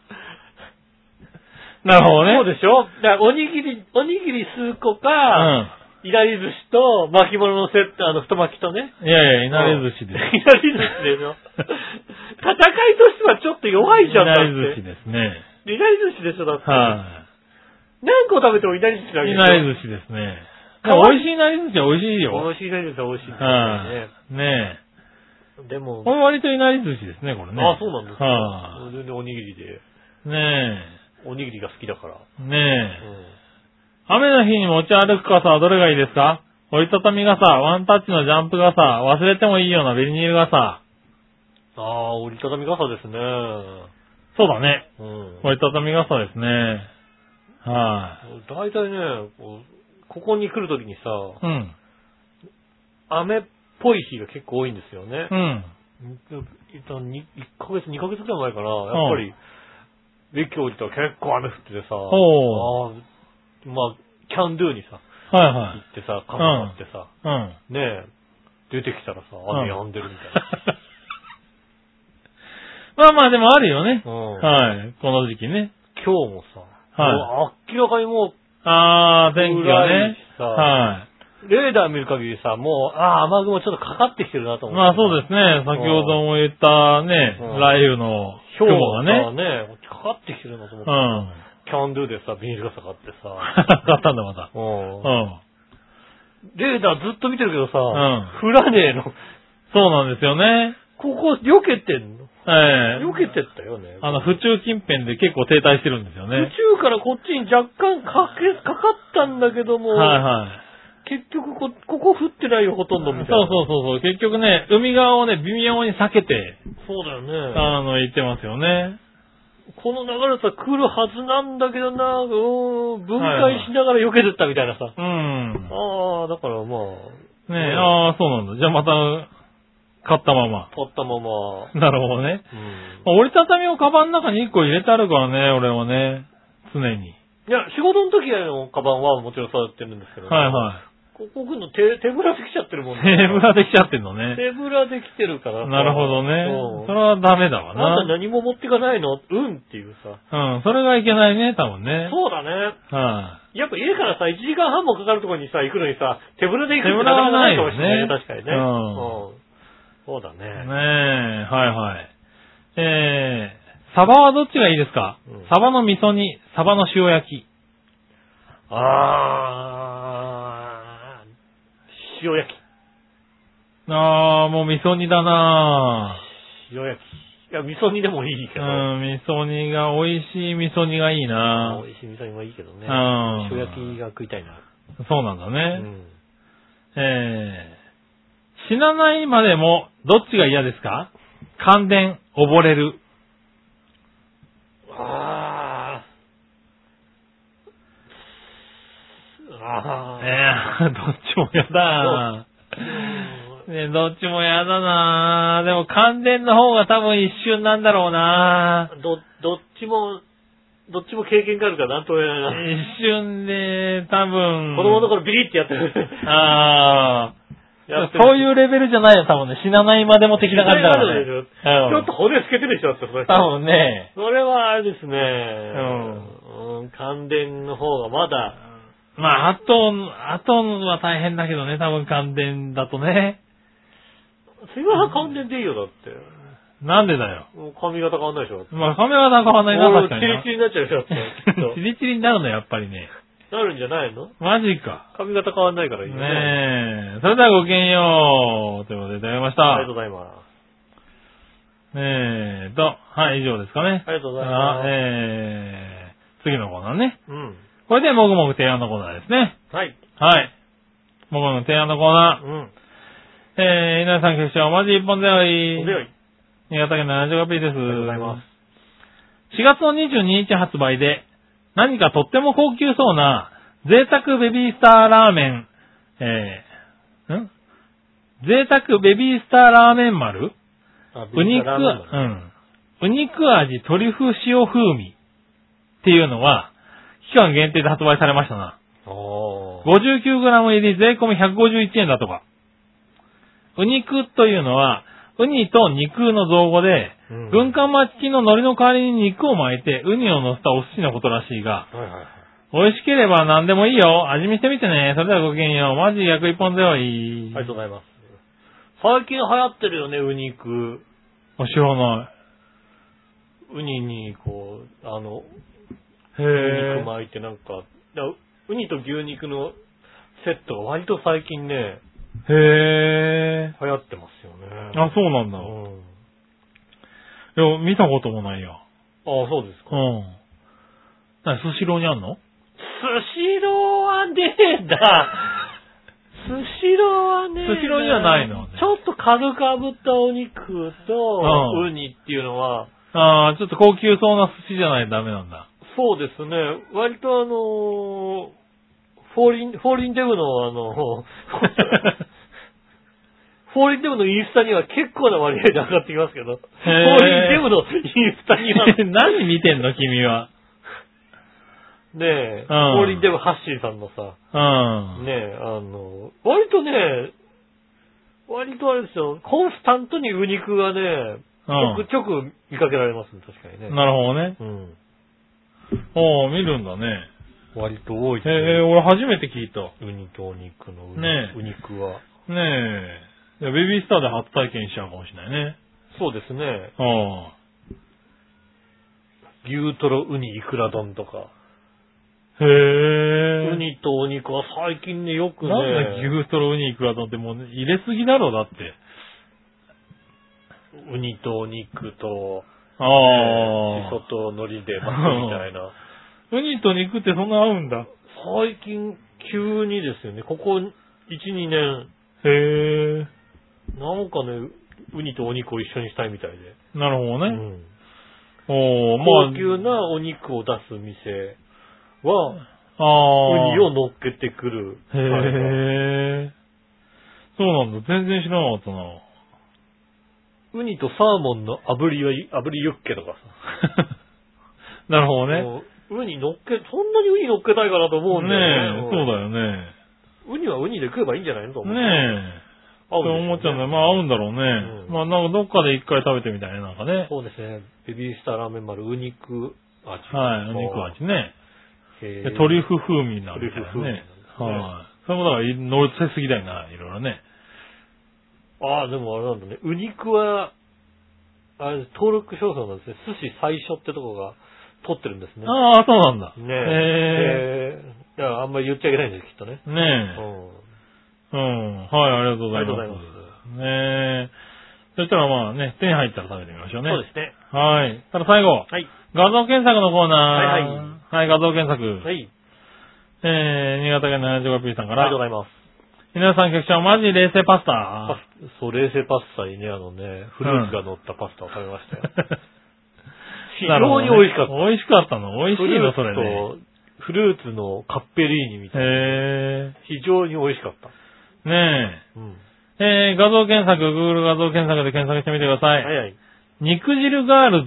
なるほどね。そうでしょ？だからおにぎり、おにぎり数個か、いなり寿司と巻物のセット、あの、太巻きとね。うん。いやいや、いなり寿司です。いなり寿司でしょ？戦いとしてはちょっと弱いじゃん。いなり寿司ですね。いなり寿司でしょ、だって。は何個食べてもいなり寿司だい。けいなり寿司ですね。美味しいいなり寿司は美味しいよ。美味しいいなり寿司は美味しいですよはね。い。ねでもえ。、これ割といなり寿司ですね、これね。あ、そうなんですか。は全然おにぎりで、い。ねおにぎりが好きだから。え。ねえ。うん雨の日に持ち歩く傘はどれがいいですか？折りたたみ傘、ワンタッチのジャンプ傘、忘れてもいいようなビニール傘。ああ、折りたたみ傘ですね。そうだね。うん。折りたたみ傘ですね。は大体ね、こうここに来るときにさ、うん。雨っぽい日が結構多いんですよねう。ん。一旦1ヶ月、2ヶ月くらい前かな。やっぱり、駅降りたら結構雨降っててさ、おあーまあ、キャンドゥにさ、はいはい。行ってさ、傘買ってさ、うん。ねえ、出てきたらさ、雨止んでるみたいな。まあまあでもあるよね。うんはい。この時期ね。今日もさ、はい明らかにもあー、天気がね。はう、レーダー見る限りさ、もう、ああ、雨雲ちょっとかかってきてるなとい。思って。まあそうですね。先ほども言ったね、うん雷雨の今日雲ががね。ね、かかってきてるなと思って。うん。キャンドゥでさ、ビニール傘買ってさ。買ったんだまた。うんうん。レーダーずっと見てるけどさ、ん降らねえの。そうなんですよね。ここ、避けてんの？ええ避けてったよね。あの、府中近辺で結構停滞してるんですよ宇ね。宙からこっちに若干かけ、かかったんだけども、はいはい。結局こ、ここ降ってないよ、ほとんどみたいな。そうそうそうそう。結局ね、海側をね、微妙に避けて、そうだよね。あの、行ってますよね。この流れさ、来るはずなんだけどな、うーん分解しながら避けてったみたいなさ。うん。ああ、だからまあ、ねえ、うんああ、そうなんだ。じゃあまた、買ったまま。取ったまま、なるほどね。うん。折りたたみをカバンの中に1個入れてあるからね、俺はね。常に。いや、仕事の時のカバンはもちろんそうやってるんですけど、ね、はいはここ来るの手、手ぶらできちゃってるもんい。手ぶらできちゃってんのね。手ぶらできてるからさなるほどねう。んそれはダメだわあんたな。何も持ってかないの？うんっていうさ。うん、それがいけないね、多分ね。そうだね。はやっぱ家からさ、1時間半もかかるところにさ、行くのにさ、手ぶらで行くって手ぶらはないかもしれないね。確かにね。うんうんそうだい。ね。ねえ、はいはい。えー、サバはどっちがいいですか、うんサバの味噌煮、サバの塩焼き。あー、塩焼き。あー、もう味噌煮だな塩焼き。いや、味噌煮でもいいけど。うん、味噌煮が、美味しい味噌煮がいいな美味しい味噌煮もいいけどね。うん塩焼きが食いたいな。そうなんだうね。ん。えー、死なないまでも、どっちが嫌ですか？感電、溺れる。あー。あー。え ー、どっちも嫌だね、どっちも嫌だなでも感電の方が多分一瞬なんだろうなど、どっちも、どっちも経験があるからなんとも言えないな。一瞬で、多分。子供の頃ビリってやってる。ああ。そういうレベルじゃないよ、多分ね。死なないまでも的な感じだからね。ちょうんっと骨透けてるでしょって、それ。多分ね。それはあれですね。んうん。感電の方がまだ、まあ、あと、あとは大変だけどね、多分感電だとね。杉村さん感電でいいよ、だって。なんでだよ。もう髪型変わんないでしょ。まあ、カメラなんか変わんないな、確かにな。チリチリになっちゃうでしょ、きっと チリチリになるの、やっぱりね。なるんじゃないの？マジか。髪型変わんないからいいよね。ねえ。それではごきげんよう。ということでいただきました。ありがとうございます。ねえと、はい、以上ですかね。ありがとうございますあえー、次のコーナーね。うん。これでもぐもぐ提案のコーナーですね。はい。はい。もぐもぐ提案のコーナー。うん。えー、稲田さん決勝、マジ一本背負い。おでよい。新潟県の 75P です。ありがとうございます。4月の22日発売で、何かとっても高級そうな、贅沢ベビースターラーメン、えー、ん？贅沢ベビースターラーメン丸？あう肉、ラーメンだねうん。う肉味トリュフ塩風味っていうのは、期間限定で発売されましたな。おー 59g 入り税込み151円だとか。う肉というのは、ウニと肉の造語で、うん軍艦巻きの海苔の代わりに肉を巻いて、ウニを乗せたお寿司のことらしいが、はいはいはい。美味しければ何でもいいよ。味見してみてね。それではごきげんよう。マジ役一本背負い。ありがとうございます。最近流行ってるよね、ウニ肉。あ知らなウニに、こう、あの、い。へ肉。巻いてなんか、だウニと牛肉のセットが割と最近ね、へえ。流行ってますよね。あ、そうなんだ。うん。いや、見たこともないや。あそうですか。うん。なに、スシローにあんの？スシローはねえだ。スシローはねえだスシローにはないのねちょっと軽く炙ったお肉と、うんウニっていうのは、ああ、ちょっと高級そうな寿司じゃないとダメなんだ。そうですね。割とあのーフォーリン、フォーリンデブのあの、フォーリンデブのインスタには結構な割合で上がってきますけど、フォへーーリンデブのインスタには、ね 何見てんの君は？え、フうんォーリンデブハッシーさんのさ、うん。ねえ、あの、割とね、割とあれですよ、コンスタントにウニクがね、ちょくちょく見かけられますね、確かにね。うん。なるほどね。うん。おー、見るんだね。割と多いですへえ、ね。俺初めて聞いた。ウニとお肉のウニ,、ねえウニクは。ねえ。ベビースターで初体験しちゃうかもしれないね。そうですね。あ牛トロウニイクラ丼とか。あ。へえ。ウニとお肉は最近ね、よくね。なんだ牛トロウニいくら丼ってもうね入れすぎだろ、だって。ウニとお肉と、あねあ。シソと海苔で巻くみたいな。ウニと肉ってそんな合うんだ。最近、急にですよね、ここ1、2年、へえ。なんかね、ウニとお肉を一緒にしたいみたいで。なるほどね。うんおー、まあ。高級なお肉を出す店は、ああ。ウニを乗っけてくる。へえ。そうなんだ。全然知らなかったな。ウニとサーモンの炙りは、炙りユッケとかさ。なるほどね。ウニ乗っけ、そんなにウニ乗っけたいかなと思うんだよね。ねえ、そうだよね。ウニはウニで食えばいいんじゃないのと思う。ねえ。合そう思っちゃうんだよ。まあ合うんだろうね。うんまあなんかどっかで一回食べてみたいね、なんかね。そうですね。ベビースターラーメン丸、ウニク味。はい、お肉味ね。トリュフ風味になるみたいなトリュフ風味。ねはい。それもだから乗せすぎだよな、いろいろね。ああ、でもあれなんだね。ウニクは、あれ、登録商標なんですね。寿司最初ってとこが取ってるんですね。ああ、そうなんだ。ねへえ。えーいや、あんまり言っちゃいけないんです、きっとね。え。ねうえ。うん。はい、ありがとうございます。ありがとうございますねえ。そしたらまあね、手に入ったら食べてみましょうね。そうですね。はい。ただ最後、はい。画像検索のコーナー。はいはいはい、画像検索。はい。えー、新潟県の 75P さんからありがとうご。ざいます。皆さん局長、マジ冷製パスパタ。スそう、冷製パスタにね、あのね、フルーツが乗ったパスタを食べましたよ。非常に美味しかった。美味しかったの？美味しいの、それね。フルーツのカッペリーニみたいな。へ非常に美味しかった。ー。ねうん。え。えー、画像検索、Google 画像検索で検索してみてください。はいはい。肉汁ガール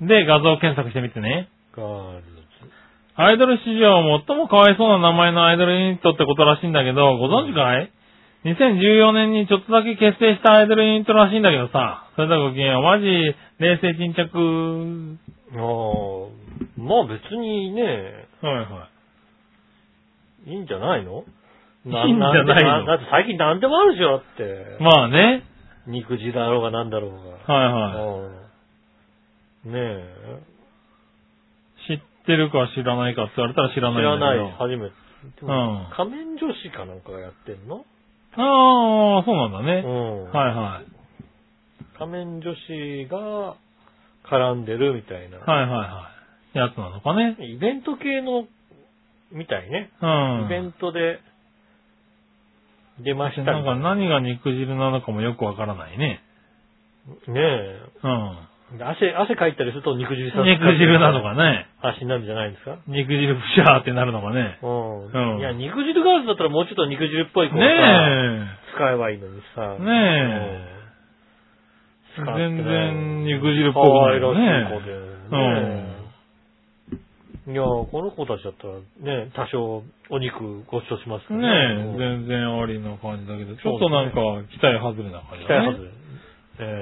ズで画像検索してみてね。ガールズ。アイドル史上最もかわいそうな名前のアイドルユニットってことらしいんだけど、ご存知かい ?2014 年にちょっとだけ結成したアイドルユニットらしいんだけどさ、それではごきげんよう、マジ冷静沈着。ああ、まあ別にね、はいはいいいんじゃないの？いいんじゃないの？だって最近何でもあるでしょ、だって。い。まあね。肉汁だろうが何だろうが。はいはうんねえ。ってるか知らないかって言われたら知ら知ないんだけど。らない、初めて。うん仮面女子かなんかがやってんの？ああ、そうなんだうね。ん。はいはい。仮面女子が絡んでるみたいな。はいはいはい。やつなのかね。イベント系の、みたいね。うん。イベントで出ましたなんか何が肉汁なのかもよくわからないね。ねえ。うん。汗、汗かいたりすると肉汁さ肉汁なのかね。足になるんじゃないんですか？肉汁プシャーってなるのかね。うん。うんいや、肉汁ガールズだったらもうちょっと肉汁っぽい子をさ、ね使えばいいのにさ。え。ねえ。全然肉汁っぽくないよ可愛らしい子でね。ね。いや、この子たちだったらね、多少お肉ごちそうしますうん。からねえ。全然ありな感じだけど、ちょっとなんか期待外れな感じだね。期待外れ。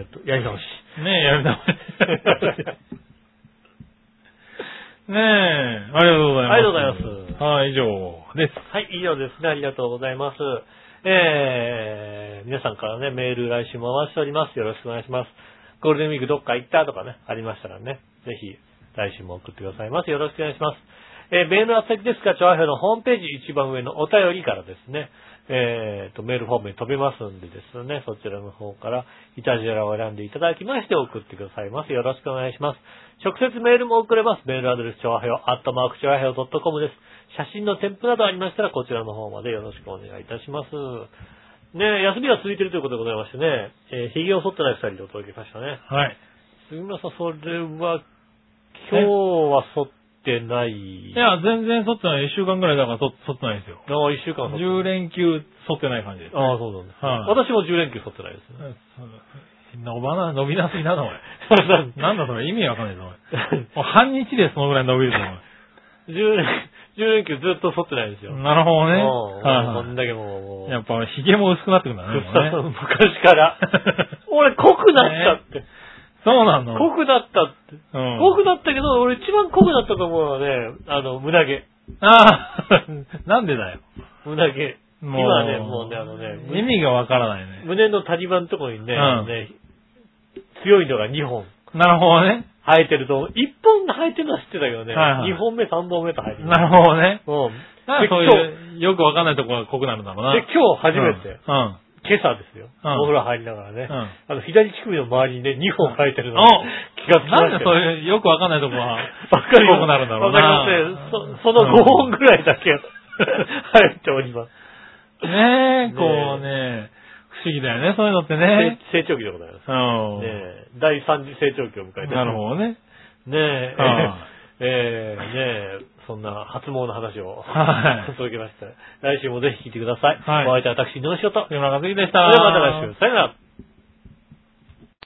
えっと、やり直し。ねえ、やり直し。ねえ、ありがとうございます。ありがとうございますはい、以上です。はい、以上ですね。ありがとうございます。えー、皆さんからね、メール来週も回しております。よろしくお願いします。ゴールデンウィークどっか行ったとかね、ありましたらね、ぜひ来週も送ってくださいます。よろしくお願いします。えー、メールの先ですが、調和表のホームページ一番上のお便りからですね、えーと、メールフォームに飛べますんでですね、そちらの方から、イタジェラを選んでいただきまして送ってくださいます。よろしくお願いします。直接メールも送れます。メールアドレス、調和表、アットマーク調和表 .com です。写真の添付などありましたら、こちらの方までよろしくお願いいたします。ねえ休みが続いているということでございましてね、えー、髭を剃ってない二人でお届けしましたね。はい。杉村さん、それは、今日は剃っってない。いや、全然剃ってない。一週間ぐらいだから剃剃ってないんですよ。ああ、一週間剃って10連休剃ってない感じです、ああ、そうなんです、はい私も10連休剃ってないですね。伸ばな、伸びなすぎなの、おい。なんだそれ、意味わかんないぞ、おい。もう半日でそのぐらい伸びるぞ、10連、10連休ずっと剃ってないですよ。おい。なるほどね。うんはいはこんだけもう。やっぱ、髭も薄くなってくるんだね。ね 昔から。俺濃くなったって。そうなの？濃くなったって。うん濃くなったけど、俺一番濃くなったと思うのはね、あの、胸毛。ああ、なんでだよ。胸毛。今ね、もうね、あのね、意味がわからないね。胸の谷間のところにね、うんあのね強いのが2本なるほどね。生えてると、1本生えてるのは知ってたけどね、はいはい2本目、3本目と生えてる。なるほどね。うん。でかそういう、よくわかんないところが濃くなるんだろうな。で、今日初めて、うん。うん。今朝ですよ。うんお風呂入りながらね、うんあの、左乳首の周りにね、2本生えてるの気がつきましたよ。なんでそういう、よくわかんないところが、わかるよ。濃くなるんだろうな。わかりますね。そ、その5本ぐらいだけ 生えております。ねえ、こうね、不思議だよね、そういうのってね。成長期でございます。うん。ねえ、第3次成長期を迎えてなるほどね。ど。ねえ、は えー、ねえ、そんな発毛の話を、はい届けました。来週もぜひ聞いてください。はいお相手は私、井上翔と。それ杉でした。ではまた来週。さよなら。